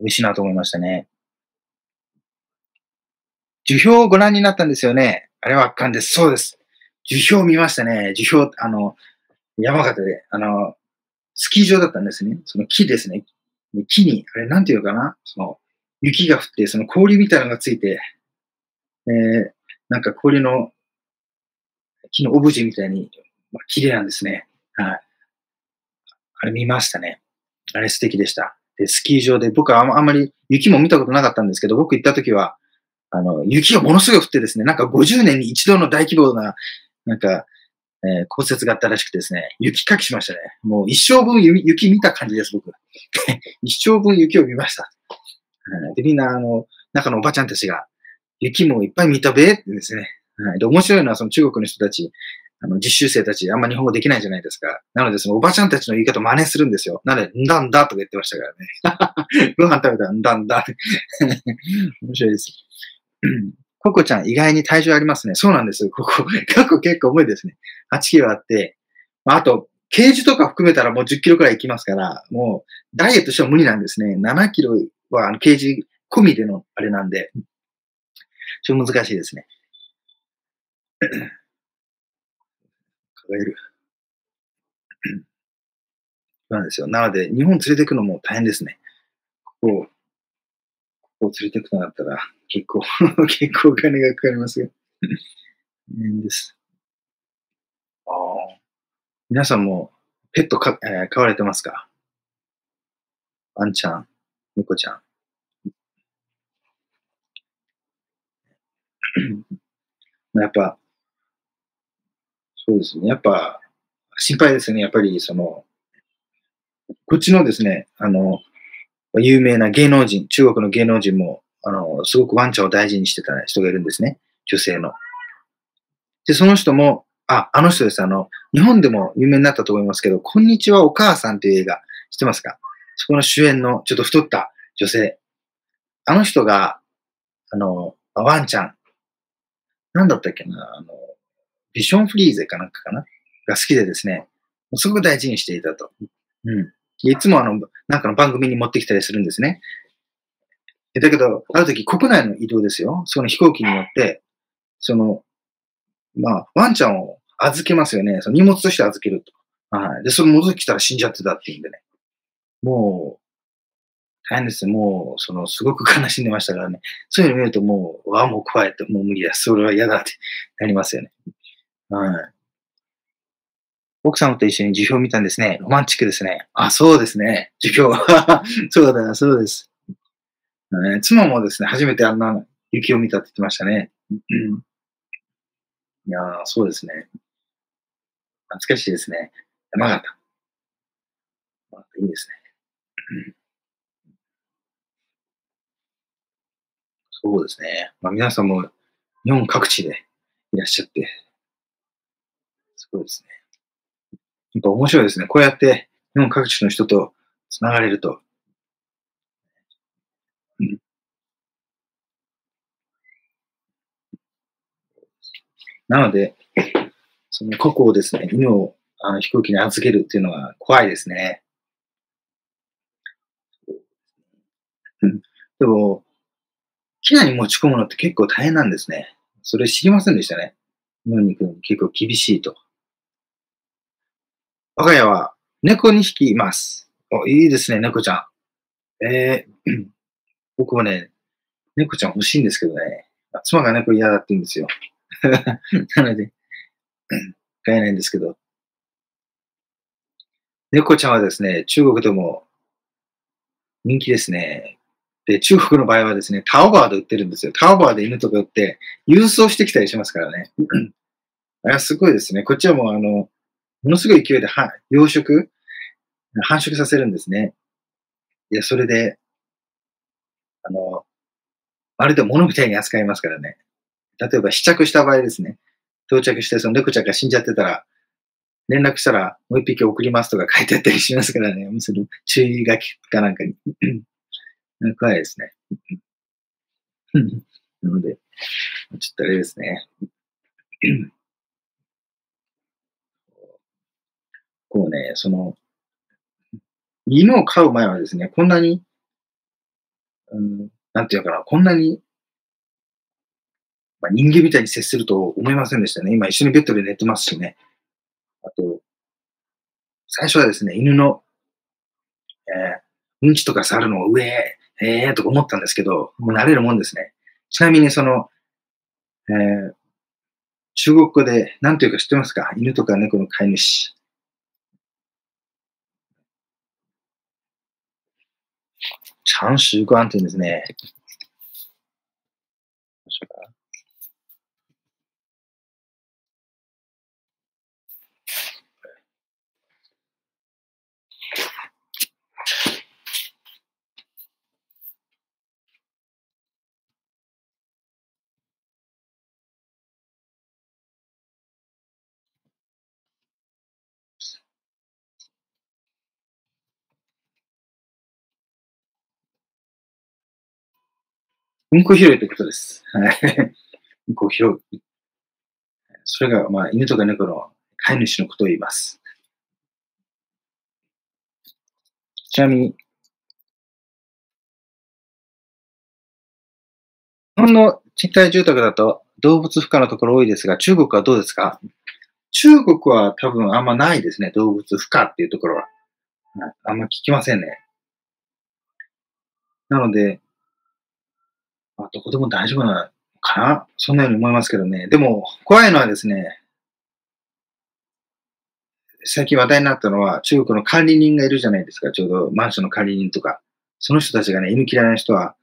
美味しいなと思いましたね。樹氷をご覧になったんですよね。あれは圧巻です。そうです。樹氷見ましたね。樹氷、あの、山形で、あの、スキー場だったんですね。その木ですね。木に、あれなんていうかな？その、雪が降って、その氷みたいなのがついて、えー、なんか氷の、木のオブジェみたいに、まあ、綺麗なんですね。はい。あれ見ましたね。あれ素敵でした。で、スキー場で、僕はあんまり雪も見たことなかったんですけど、僕行った時は、あの、雪がものすごい降ってですね、なんか50年に一度の大規模な、なんか、えー、骨折があったらしくてですね、雪かきしましたね。もう一生分雪見た感じです、僕。<laughs> 一生分雪を見ました。で、みんな、あの、中のおばちゃんたちが、雪もいっぱい見たべってですね。はいで、面白いのはその中国の人たち、あの、実習生たち、あんま日本語できないじゃないですか。なので、そのおばちゃんたちの言い方真似するんですよ。なので、んだんだとか言ってましたからね。<laughs> ご飯食べたらんだんだ。<laughs> 面白いです。<clears throat> ココちゃん、意外に体重ありますね。そうなんです。ここ、過去結構重いですね。8キロあって、まあ、あと、ケージとか含めたらもう10キロくらいいきますから、もう、ダイエットしても無理なんですね。7キロは、あの、ケージ込みでのあれなんで、ちょっと難しいですね。抱える。<clears throat> なんですよ。なので、日本連れて行くのも大変ですね。ここ、ここを連れて行くとなったら、結構 <laughs> 結構お金がかかりますよ。変です。ああ。皆さんもペットか、えー、飼われてますか？ワンちゃん、猫ちゃん。<clears throat> やっぱ、そうですね。やっぱ、心配ですね。やっぱり、その、こっちのですね、あの、有名な芸能人、中国の芸能人も、あの、すごくワンちゃんを大事にしてた人がいるんですね。女性の。で、その人も、あ、あの人です。あの、日本でも有名になったと思いますけど、こんにちはお母さんという映画、知ってますか？そこの主演のちょっと太った女性。あの人が、あの、ワンちゃん。なんだったっけなあの、ビションフリーゼかなんかかな？が好きでですね、すごく大事にしていたと。うん。いつもあの、なんかの番組に持ってきたりするんですね。だけど、ある時国内の移動ですよ。その飛行機に乗って、その、まあ、ワンちゃんを預けますよね。その荷物として預けると。はい。で、それ戻ってきたら死んじゃってたっていうんでね。もう、大変ですもう、その、すごく悲しんでましたからね。そういうの見るともう、わあ、もう怖いって、もう無理だ。それは嫌だってなりますよね。はい。奥様と一緒に辞表を見たんですね。ロマンチックですね。あ、そうですね。辞表。<laughs> そうだ、そうです。えー、妻もですね、初めてあんな雪を見たって言ってましたね。うん、いやそうですね。懐かしいですね。山形。いいですね。うんそうですね。まあ、皆さんも日本各地でいらっしゃって、すごいですね。やっぱ面白いですね。こうやって日本各地の人と繋がれると。なので、その個々をですね、犬をあの飛行機に預けるっていうのは怖いですね。でも、機内に持ち込むのって結構大変なんですね。それ知りませんでしたね。日本に行くの結構厳しいと。我が家は猫2匹います。お、いいですね、猫ちゃん。えー、僕もね、猫ちゃん欲しいんですけどね。妻が猫嫌だって言うんですよ。<laughs> なので、飼えないんですけど。猫ちゃんはですね、中国でも人気ですね。で、中国の場合はですね、タオバーで売ってるんですよ。タオバーで犬とか売って、郵送してきたりしますからね。<clears throat> あれはすごいですね。こっちはもう、あの、ものすごい勢いでは養殖、繁殖させるんですね。いや、それで、あの、まるで物みたいに扱いますからね。例えば試着した場合ですね。到着して、その猫ちゃんが死んじゃってたら、連絡したらもう一匹送りますとか書いてあったりしますからね。その注意書きかなんかに。<clears throat> 怖いですね。<clears throat> なので、ちょっとあれですね。こうね、その、犬を飼う前はですね、こんなに、うん、なんていうかな、こんなに、まあ、人間みたいに接すると思いませんでしたね。今一緒にベッドで寝てますしね。あと、最初はですね、犬の、えー、うんちとか触るのを上へ、ええー、とか思ったんですけど、もう慣れるもんですね。ちなみにその、えー、中国語で何ていうか知ってますか？犬とか猫の飼い主。長習慣って言うんですね。うん。こ拾いってことです。はい。うん。こ拾う。それが、まあ、犬とか猫の飼い主のことを言います。ちなみに、日本の賃貸住宅だと動物不可のところ多いですが、中国はどうですか中国は多分あん。まないですね。動物不可っていうところは。あん。ま聞きません。ね。なので、まあ、どこでも大丈夫なのかな？そんなように思いますけどね。でも、怖いのはですね、最近話題になったのは、中国の管理人がいるじゃないですか。ちょうどマンションの管理人とか。その人たちがね、犬嫌いな人は、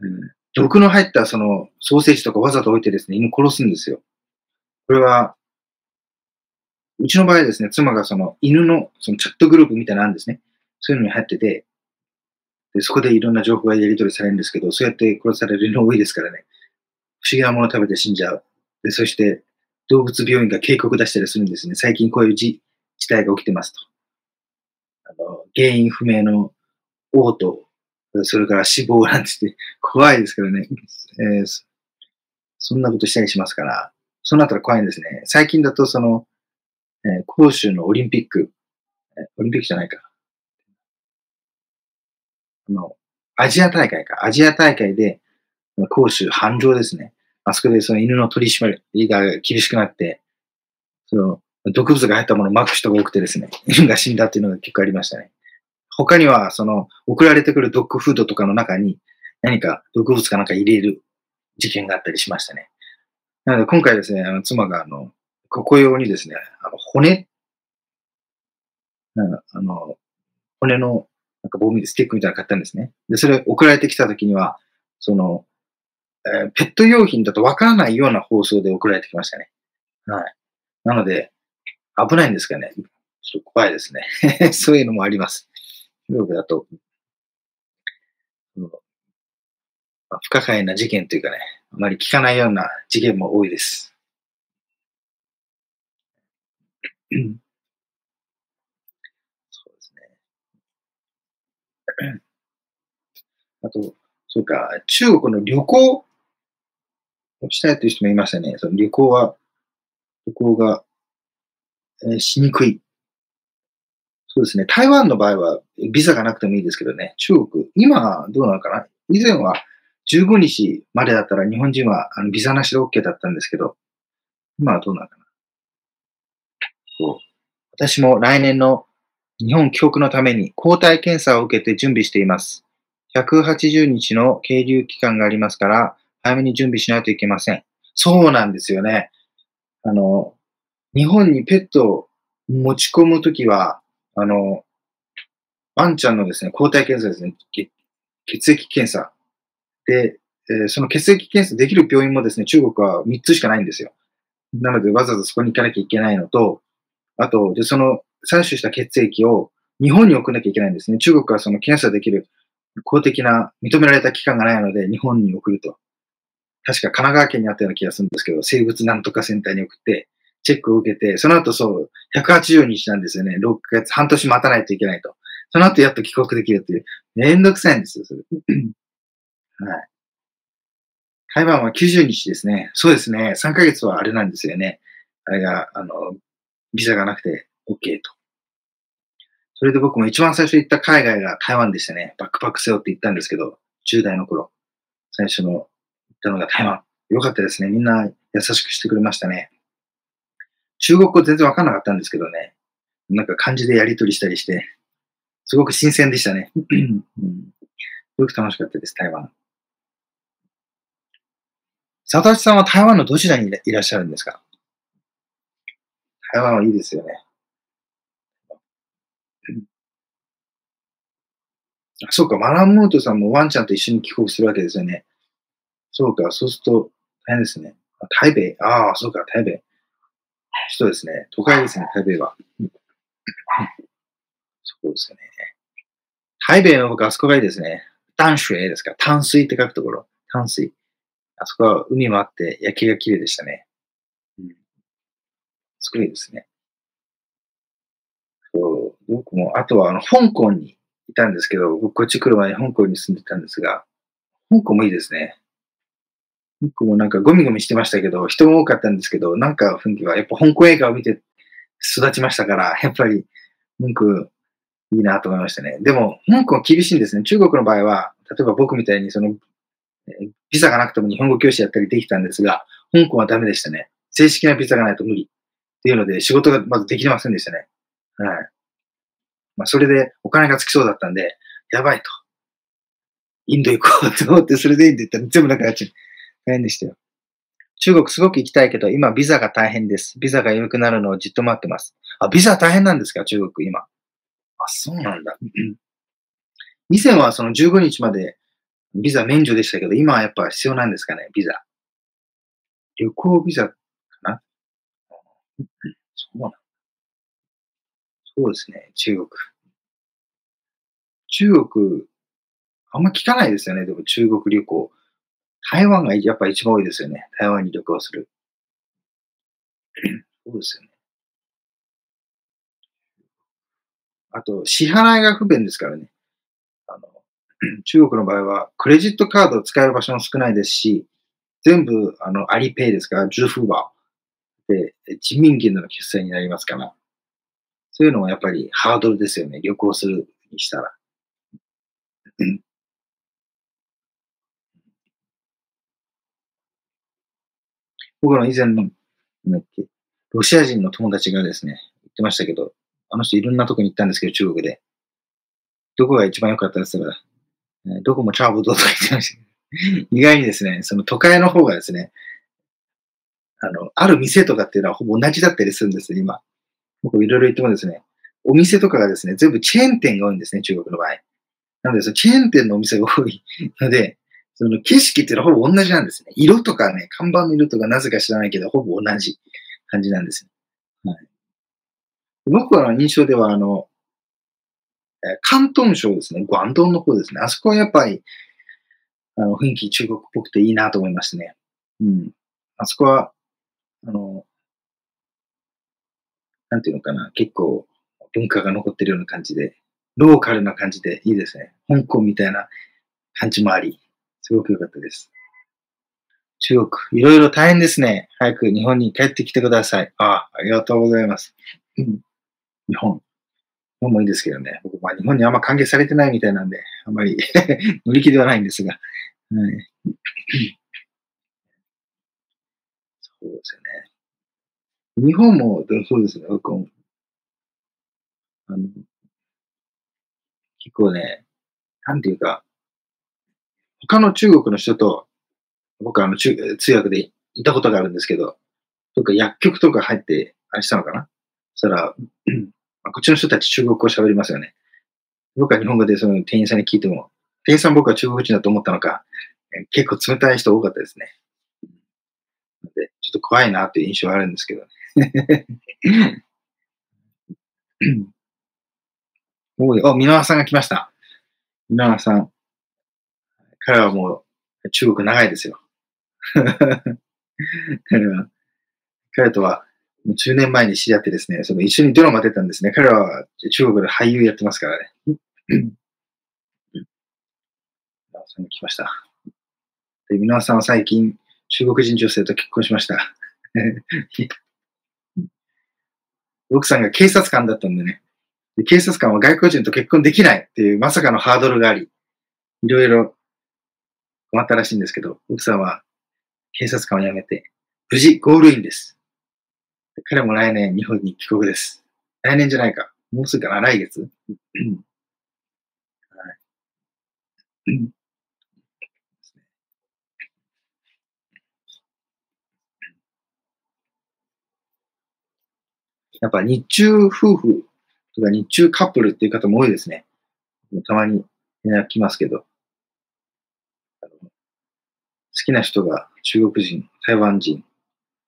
うん、毒の入ったそのソーセージとかわざと置いてですね、犬殺すんですよ。これは、うちの場合ですね、妻がその犬のそのチャットグループみたいなのあるんですね。そういうのに入ってて、で、そこでいろんな情報がやり取りされるんですけど、そうやって殺されるの多いですからね。不思議なもの食べて死んじゃう。で、そして動物病院が警告出したりするんですね。最近こういう事態が起きてますと。あの原因不明の嘔吐、それから死亡なんて言って怖いですからね。えー、そんなことしたりしますから、そうなったら怖いんですね。最近だとその、えー、杭州のオリンピック、オリンピックじゃないか。の、アジア大会か、アジア大会で、杭州繁盛ですね。あそこでその犬の取り締まりが厳しくなって、その、毒物が入ったものをまく人が多くてですね、<laughs> 犬が死んだっていうのが結構ありましたね。他には、その、送られてくるドッグフードとかの中に何か毒物かなんか入れる事件があったりしましたね。なので今回ですね、あの妻があの、ここ用にですね、あの骨、あの、骨のなんか棒みでスティックみたいなの買ったんですね。で、それ送られてきた時には、その、えー、ペット用品だとわからないような放送で送られてきましたね。はい。なので、危ないんですかね。ちょっと怖いですね。<laughs> そういうのもあります。中国だと、不可解な事件というかね、あまり聞かないような事件も多いです。そうですね。あと、そうか、中国の旅行をしたいという人もいましたね。その旅行は、旅行が、えー、しにくい。そうですね。台湾の場合はビザがなくてもいいですけどね。中国、今どうなのかな？以前は15日までだったら日本人はあのビザなしで OK だったんですけど、今はどうなのかな？そう私も来年の日本帰国のために抗体検査を受けて準備しています。180日の経留期間がありますから、早めに準備しないといけません。そうなんですよね。あの、日本にペットを持ち込むときは、あの、ワンちゃんのですね、抗体検査ですね、血液検査で、えー、その血液検査できる病院もですね、中国は3つしかないんですよ。なので、わざわざそこに行かなきゃいけないのと、あと、で、その採取した血液を日本に送らなきゃいけないんですね。中国はその検査できる公的な認められた機関がないので、日本に送ると。確か神奈川県にあったような気がするんですけど、生物なんとかセンターに送って、チェックを受けて、その後そう、180日なんですよね。6ヶ月、半年待たないといけないと。その後やっと帰国できるっていう。めんどくさいんですよ、それ。<clears throat> はい。台湾は90日ですね。そうですね。3ヶ月はあれなんですよね。あれが、あの、ビザがなくて OK と。それで僕も一番最初行った海外が台湾でしたね。バックパック背負って行ったんですけど、10代の頃。最初の行ったのが台湾。よかったですね。みんな優しくしてくれましたね。中国語全然わかんなかったんですけどね。なんか漢字でやりとりしたりして、すごく新鮮でしたね。すごく楽しかったです、台湾。佐々木さんは台湾のどちらにいらっしゃるんですか？台湾はいいですよね。そうか、マランモートさんもワンちゃんと一緒に帰国するわけですよね。そうか、そうすると大変ですね。台北、ああ、そうか、台北。そうですね。都会ですね、台北は。そうですね。台北の僕、あそこがいいですね。淡水ですか淡水って書くところ。淡水。あそこは海もあって、夜景が綺麗でしたね。うん。すごいですね。そう、僕も、あとは、あの、香港にいたんですけど、こっち来る前に香港に住んでたんですが、香港もいいですね。香港もなんかゴミゴミしてましたけど、人も多かったんですけど、なんか雰囲気は、やっぱ香港映画を見て育ちましたから、やっぱり、文句いいなと思いましたね。でも、香港厳しいんですね。中国の場合は、例えば僕みたいにそのビザがなくても日本語教師やったりできたんですが、香港はダメでしたね。正式なビザがないと無理。っていうので、仕事がまずできませんでしたね。はい。まあ、それでお金がつきそうだったんで、やばいと。インド行こうと思って、それでいいんで言ったら全部なくなっちゃう。大変でしたよ。中国すごく行きたいけど、今ビザが大変です。ビザが良くなるのをじっと待ってます。あ、ビザ大変なんですか？中国今。あ、そうなんだ。以前はその15日までビザ免除でしたけど、今はやっぱ必要なんですかね、ビザ。旅行ビザかな？そうなんそうですね、中国。中国、あんま聞かないですよね、でも中国旅行。台湾がやっぱ一番多いですよね。台湾に旅行する。<clears throat> そうですよね。あと、支払いが不便ですからね。あの <clears throat> 中国の場合は、クレジットカードを使える場所も少ないですし、全部、あの、アリペイですから、ジュフーバーで、人民元の決済になりますから、そういうのはやっぱりハードルですよね。旅行するにしたら。僕の以前の、なんだっけ、ロシア人の友達がですね、言ってましたけど、あの人いろんなとこに行ったんですけど、中国で。どこが一番良かったですかどこもチャーブドとか言ってました、<laughs> 意外にですね、その都会の方がですね、あの、ある店とかっていうのはほぼ同じだったりするんですよ、今。僕いろいろ言ってもですね、お店とかがですね、全部チェーン店が多いんですね、中国の場合。なので、チェーン店のお店が多いので、<laughs> その景色っていうのはほぼ同じなんですね。色とかね、看板の色とかなぜか知らないけど、ほぼ同じ感じなんですね。はい、僕は印象では、あの、関東省ですね、广東の方ですね。あそこはやっぱり、あの、雰囲気中国っぽくていいなと思いますね。うん。あそこは、あの、なんていうのかな、結構文化が残ってるような感じで、ローカルな感じでいいですね。香港みたいな感じもあり、すごく良かったです。中国、いろいろ大変ですね。早く日本に帰ってきてください。ああ、ありがとうございます。日本。日本もいいですけどね。僕、まあ、日本にあんま歓迎されてないみたいなんで、あんまり <laughs> 乗り気ではないんですが。はい、<coughs> そうですよね。日本もそうですね。僕あの結構ね、なんていうか、他の中国の人と、僕はあの中通訳でいたことがあるんですけど、とか薬局とか入って、あれしたのかな？そしたら、こっちの人たち中国語喋りますよね。僕は日本語でその店員さんに聞いても、店員さん僕は中国人だと思ったのか、結構冷たい人多かったですね。でちょっと怖いなっていう印象はあるんですけどね。<laughs> おい、お、皆さんが来ました。皆川さん。彼はもう中国長いですよ。<laughs> 彼は、彼とは10年前に知り合ってですね、その一緒にドラマ出たんですね。彼は中国で俳優やってますからね。皆川さんが来ました。で、皆川さんは最近中国人女性と結婚しました。<laughs> 奥さんが警察官だったんでね。で警察官は外国人と結婚できないっていうまさかのハードルがあり、いろいろ困ったらしいんですけど、奥さんは警察官を辞めて、無事ゴールインです。彼も来年日本に帰国です。来年じゃないか。もうすぐかな来月。やっぱ日中夫婦とか日中カップルっていう方も多いですね。たまに連絡来ますけど。好きな人が中国人、台湾人っ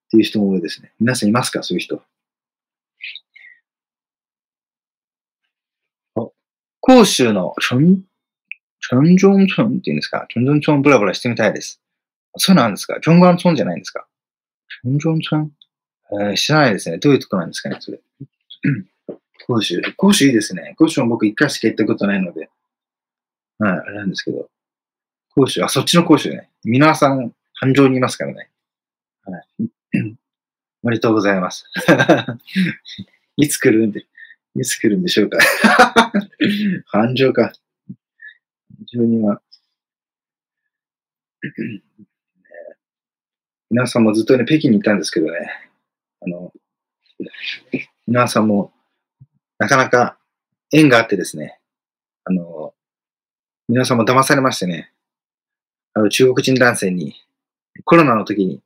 ていう人も多いですね。皆さんいますか？そういう人。広州のチョン、チョンジョンチョンっていうんですか？チョンジョンチョンブラブラしてみたいです。そうなんですか？チョンガンチョンじゃないんですか？チョンジョンチョン？えー、知らないですね。どういうとこなんですかね、それ？甲州。甲州いいですね。甲州も僕一回しか行ったことないので。はい、あれなんですけど。甲州、あ、そっちの甲州ね。皆さん、繁盛にいますからね。はい。おめでとうございます。<laughs> いつ来るんで、いつ来るんでしょうか。<laughs> 繁盛か。繁盛には。皆さんもずっとね、北京にいたんですけどね。あの、皆さんも、なかなか縁があってですね、あの、皆さんも騙されましてね、あの中国人男性に、コロナの時に、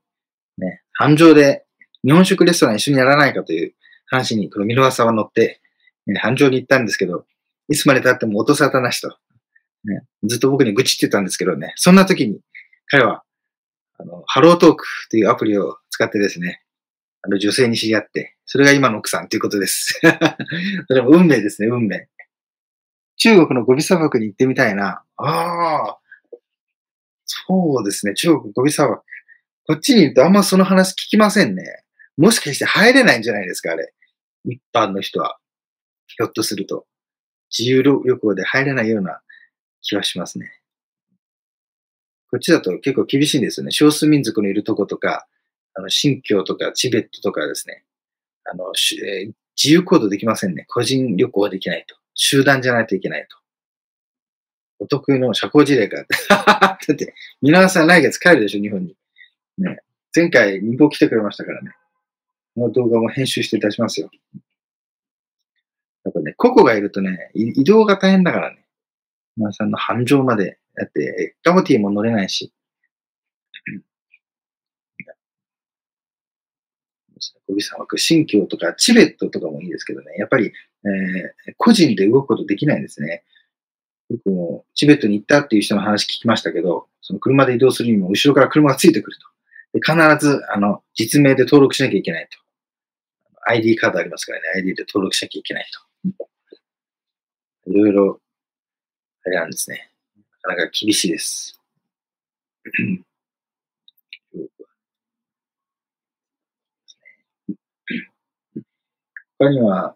ね、繁盛で日本食レストラン一緒にやらないかという話に、この箕輪さんは乗って、ね、繁盛に行ったんですけど、いつまで経っても音沙汰なしと、ね、ずっと僕に愚痴ってたんですけどね、そんな時に彼は、あの、ハロートークというアプリを使ってですね、あの女性に知り合って、それが今の奥さんということです。<laughs> それも運命ですね、運命。中国のゴビ砂漠に行ってみたいな。ああ、そうですね、中国ゴビ砂漠。こっちにいるとあんまその話聞きませんね。もしかして入れないんじゃないですか、あれ。一般の人は。ひょっとすると。自由旅行で入れないような気はしますね。こっちだと結構厳しいんですよね。少数民族のいるとことか、あの、新疆とかチベットとかですね、あの、えー、自由行動できませんね。個人旅行はできないと。集団じゃないといけないと。お得意の社交辞令か。<laughs> だって、皆さん来月帰るでしょ、日本に。ね。前回、日本来てくれましたからね。この動画も編集して出しますよ。やっぱね、ココがいるとね、移動が大変だからね。皆さんの繁盛まで。だって、ガモティも乗れないし。小木さんは新疆とかチベットとかもいいですけどね、やっぱり、えー、個人で動くことできないんですね。僕もチベットに行ったっていう人の話聞きましたけど、その車で移動するにも後ろから車がついてくると。で必ず、あの、実名で登録しなきゃいけないと。ID カードありますからね、ID で登録しなきゃいけないと。いろいろ、あれなんですね。なかなか厳しいです。他には、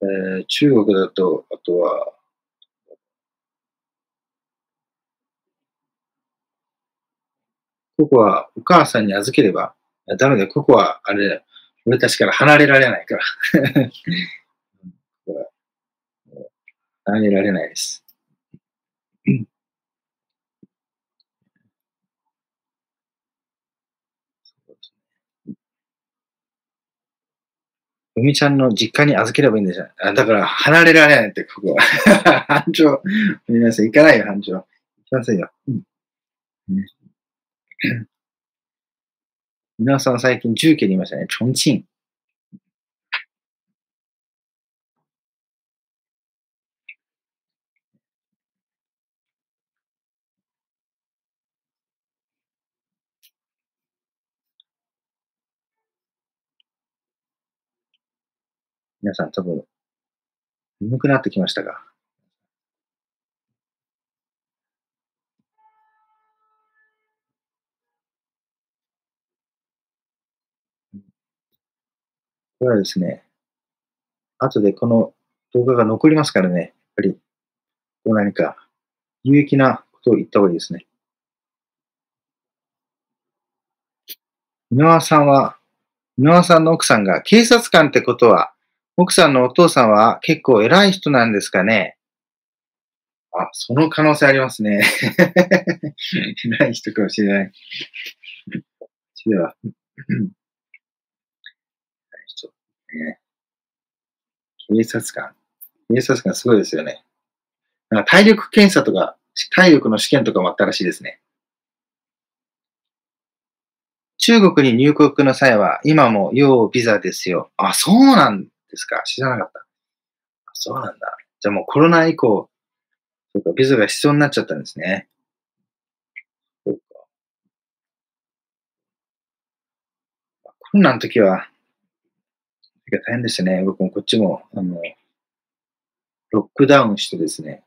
えー、中国だと、あとは、ここはお母さんに預ければ、ダメだよ、ここは、あれ、俺たちから離れられないから。<laughs> 離れられないです。おみちゃんの実家に預ければいいんでしょ。あだから、離れられないって、ここは。班長、皆さん行かないよ、繁盛。行きませんよ。うん、皆さん最近重慶にいましたね。チョンチン。皆さん多分、眠くなってきましたが。これはですね、後でこの動画が残りますからね、やっぱり、こう何か有益なことを言った方がいいですね。箕輪さんは、箕輪さんの奥さんが警察官ってことは、奥さんのお父さんは結構偉い人なんですかね？あ、その可能性ありますね。<laughs> 偉い人かもしれない。では。ね、警察官。警察官すごいですよね。なんか体力検査とか、体力の試験とかもあったらしいですね。中国に入国の際は、今も要ビザですよ。あ、そうなんですか？知らなかった。そうなんだ。じゃあもうコロナ以降、そうか、ビザが必要になっちゃったんですね。そうか。コロナの時は、大変でしたね。僕もこっちも、あの、ロックダウンしてですね、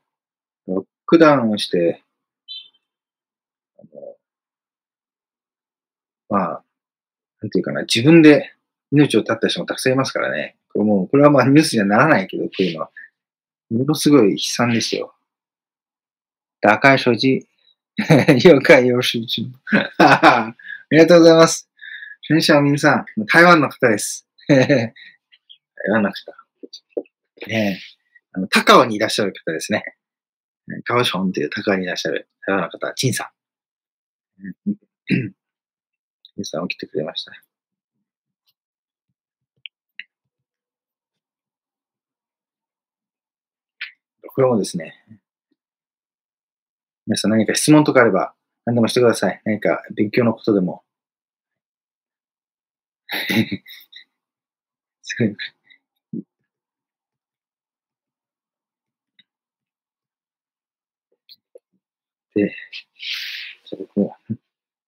ロックダウンして、あの、まあ、なんていうかな、自分で命を絶った人もたくさんいますからね。これもこれはまあニュースにはならないけど、こういうのは。ものすごい悲惨ですよ。打開手機。又开又失去。<laughs> ありがとうございます。陈小明さん、台湾の方です。<laughs> 台湾の方。ねえあの、高尾にいらっしゃる方ですね。高尾ンという高尾にいらっしゃる台湾の方、陳さん。<clears throat> 陳さん起きてくれました。これもですね、皆さん何か質問とかあれば何でもしてください。何か勉強のことでも。<laughs> すごいで、じゃ僕も、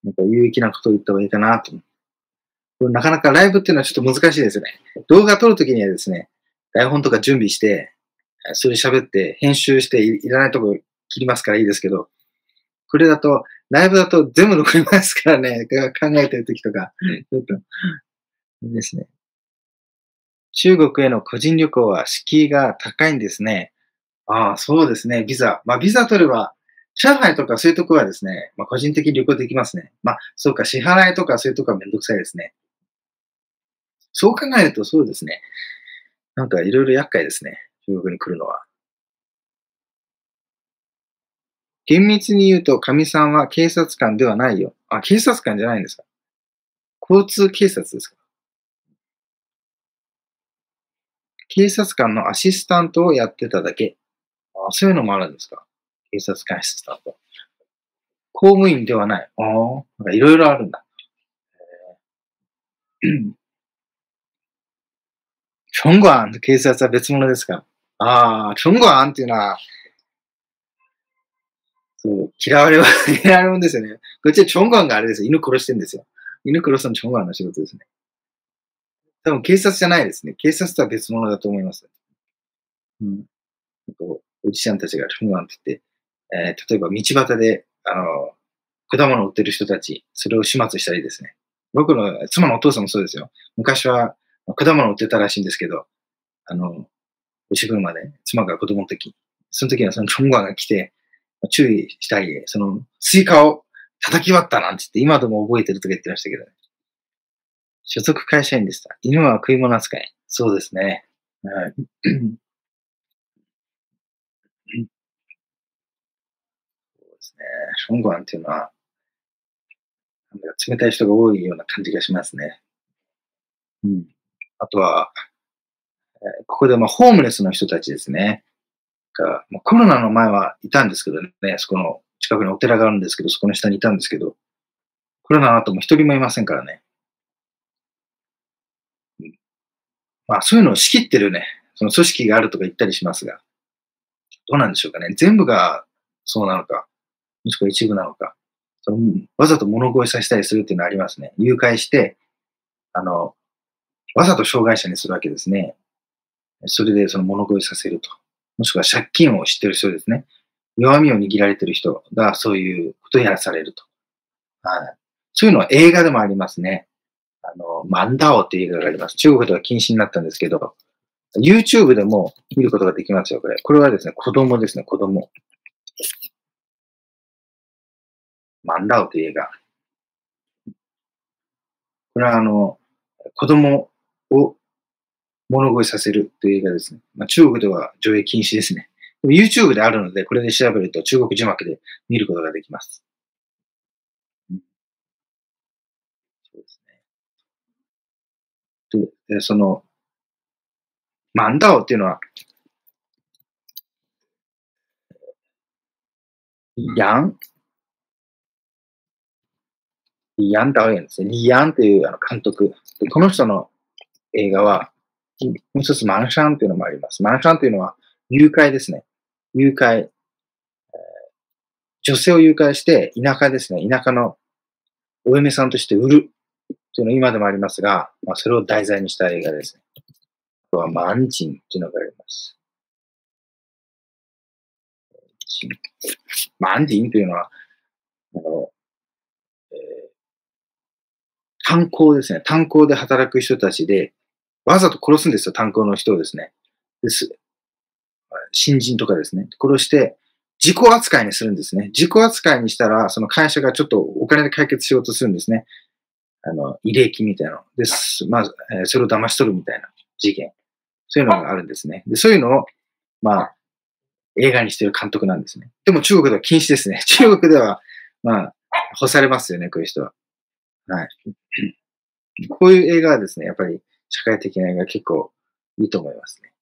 なんか有益なことを言った方がいいかなと。これなかなかライブっていうのはちょっと難しいですね。動画撮るときにはですね、台本とか準備して、それ喋って、編集していらないとこ切りますからいいですけど、これだと、ライブだと全部残りますからね、<laughs> 考えてるときとか、ちょっと、ですね。中国への個人旅行は敷居が高いんですね。ああ、そうですね。ビザ。まあ、ビザ取れば、上海とかそういうとこはですね、まあ、個人的に旅行できますね。まあ、そうか、支払いとかそういうとこはめんどくさいですね。そう考えるとそうですね。なんかいろいろ厄介ですね。中国に来るのは。厳密に言うと、神さんは警察官ではないよ。あ、警察官じゃないんですか？交通警察ですか？警察官のアシスタントをやってただけ。あそういうのもあるんですか？警察官アシスタント。公務員ではない。ああ、なんかいろいろあるんだ。<coughs> チョンゴアンと警察は別物ですからああ、チョンゴアンっていうのは、そう、嫌われは、嫌われもんですよね。こっちはチョンゴアンがあれですよ。犬殺してるんですよ。犬殺すのチョンゴアンの仕事ですね。多分警察じゃないですね。警察とは別物だと思います。うん。おじちゃんたちがチョンゴアンって言って、えー、例えば道端で、あの、果物を売ってる人たち、それを始末したりですね。僕の妻のお父さんもそうですよ。昔は果物を売ってたらしいんですけど、あの、牛分まで妻が子供の時、その時はそのチョンゴアが来て、注意したり、そのスイカを叩き割ったなんて言って今でも覚えてるとか言ってましたけどね。所属会社員でした。犬は食い物扱い。そうですね。はい。そうですね。ションゴアンっていうのは、冷たい人が多いような感じがしますね。うん。あとは、ここでまあホームレスの人たちですね。がコロナの前はいたんですけどね、そこの近くにお寺があるんですけど、そこの下にいたんですけど、コロナの後も一人もいませんからね。まあそういうのを仕切ってるね、その組織があるとか言ったりしますが、どうなんでしょうかね。全部がそうなのか、もしくは一部なのか。そのわざと物乞いさせたりするっていうのはありますね。誘拐して、あの、わざと障害者にするわけですね。それでその物乞いさせると。もしくは借金を知ってる人ですね。弱みを握られてる人がそういうことやらされると。はい。そういうのは映画でもありますね。あの、マンダオっていう映画があります。中国では禁止になったんですけど、YouTube でも見ることができますよ、これ。これはですね、子供ですね、子供。マンダオという映画。これはあの、子供を物乞いさせるという映画ですね。まあ、中国では上映禁止ですね。で YouTube であるので、これで調べると中国字幕で見ることができます。そうですね。で、その、マンダオっていうのは、ヤン？リアン導演ですね。リアンというあの監督。この人の映画は、もう一つマンシャンというのもあります。マンシャンというのは誘拐ですね。誘拐。女性を誘拐して田舎ですね。田舎のお嫁さんとして売るというのは今でもありますが、まあ、それを題材にした映画ですね。あとはマンチンというのがあります。マンチンというのは、あの炭鉱ですね。炭鉱で働く人たちで、わざと殺すんですよ、炭鉱の人をですね。です。新人とかですね。殺して、自己扱いにするんですね。自己扱いにしたら、その会社がちょっとお金で解決しようとするんですね。あの、慰霊金みたいなの。です。まず、えー、それを騙し取るみたいな事件。そういうのがあるんですね。で、そういうのを、まあ、映画にしてる監督なんですね。でも中国では禁止ですね。<laughs> 中国では、まあ、干されますよね、こういう人は。はい。こういう映画はですね、やっぱり社会的な映画結構いいと思いますね。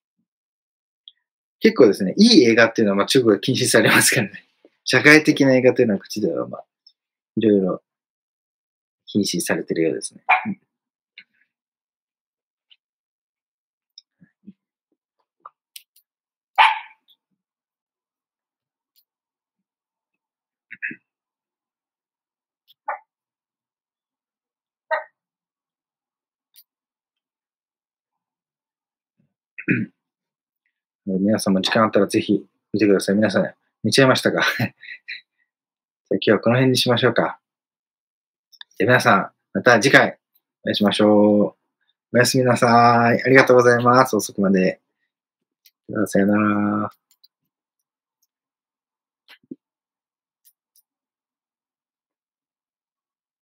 結構ですね、いい映画っていうのはまあ中国は禁止されますからね。<laughs> 社会的な映画というのは口ではまあ、いろいろ禁止されてるようですね。皆さんも時間あったらぜひ見てください。皆さん、寝ちゃいましたか？<laughs> じゃ今日はこの辺にしましょうか。じゃ皆さん、また次回お会いしましょう。おやすみなさい。ありがとうございます。遅くまで。さよなら。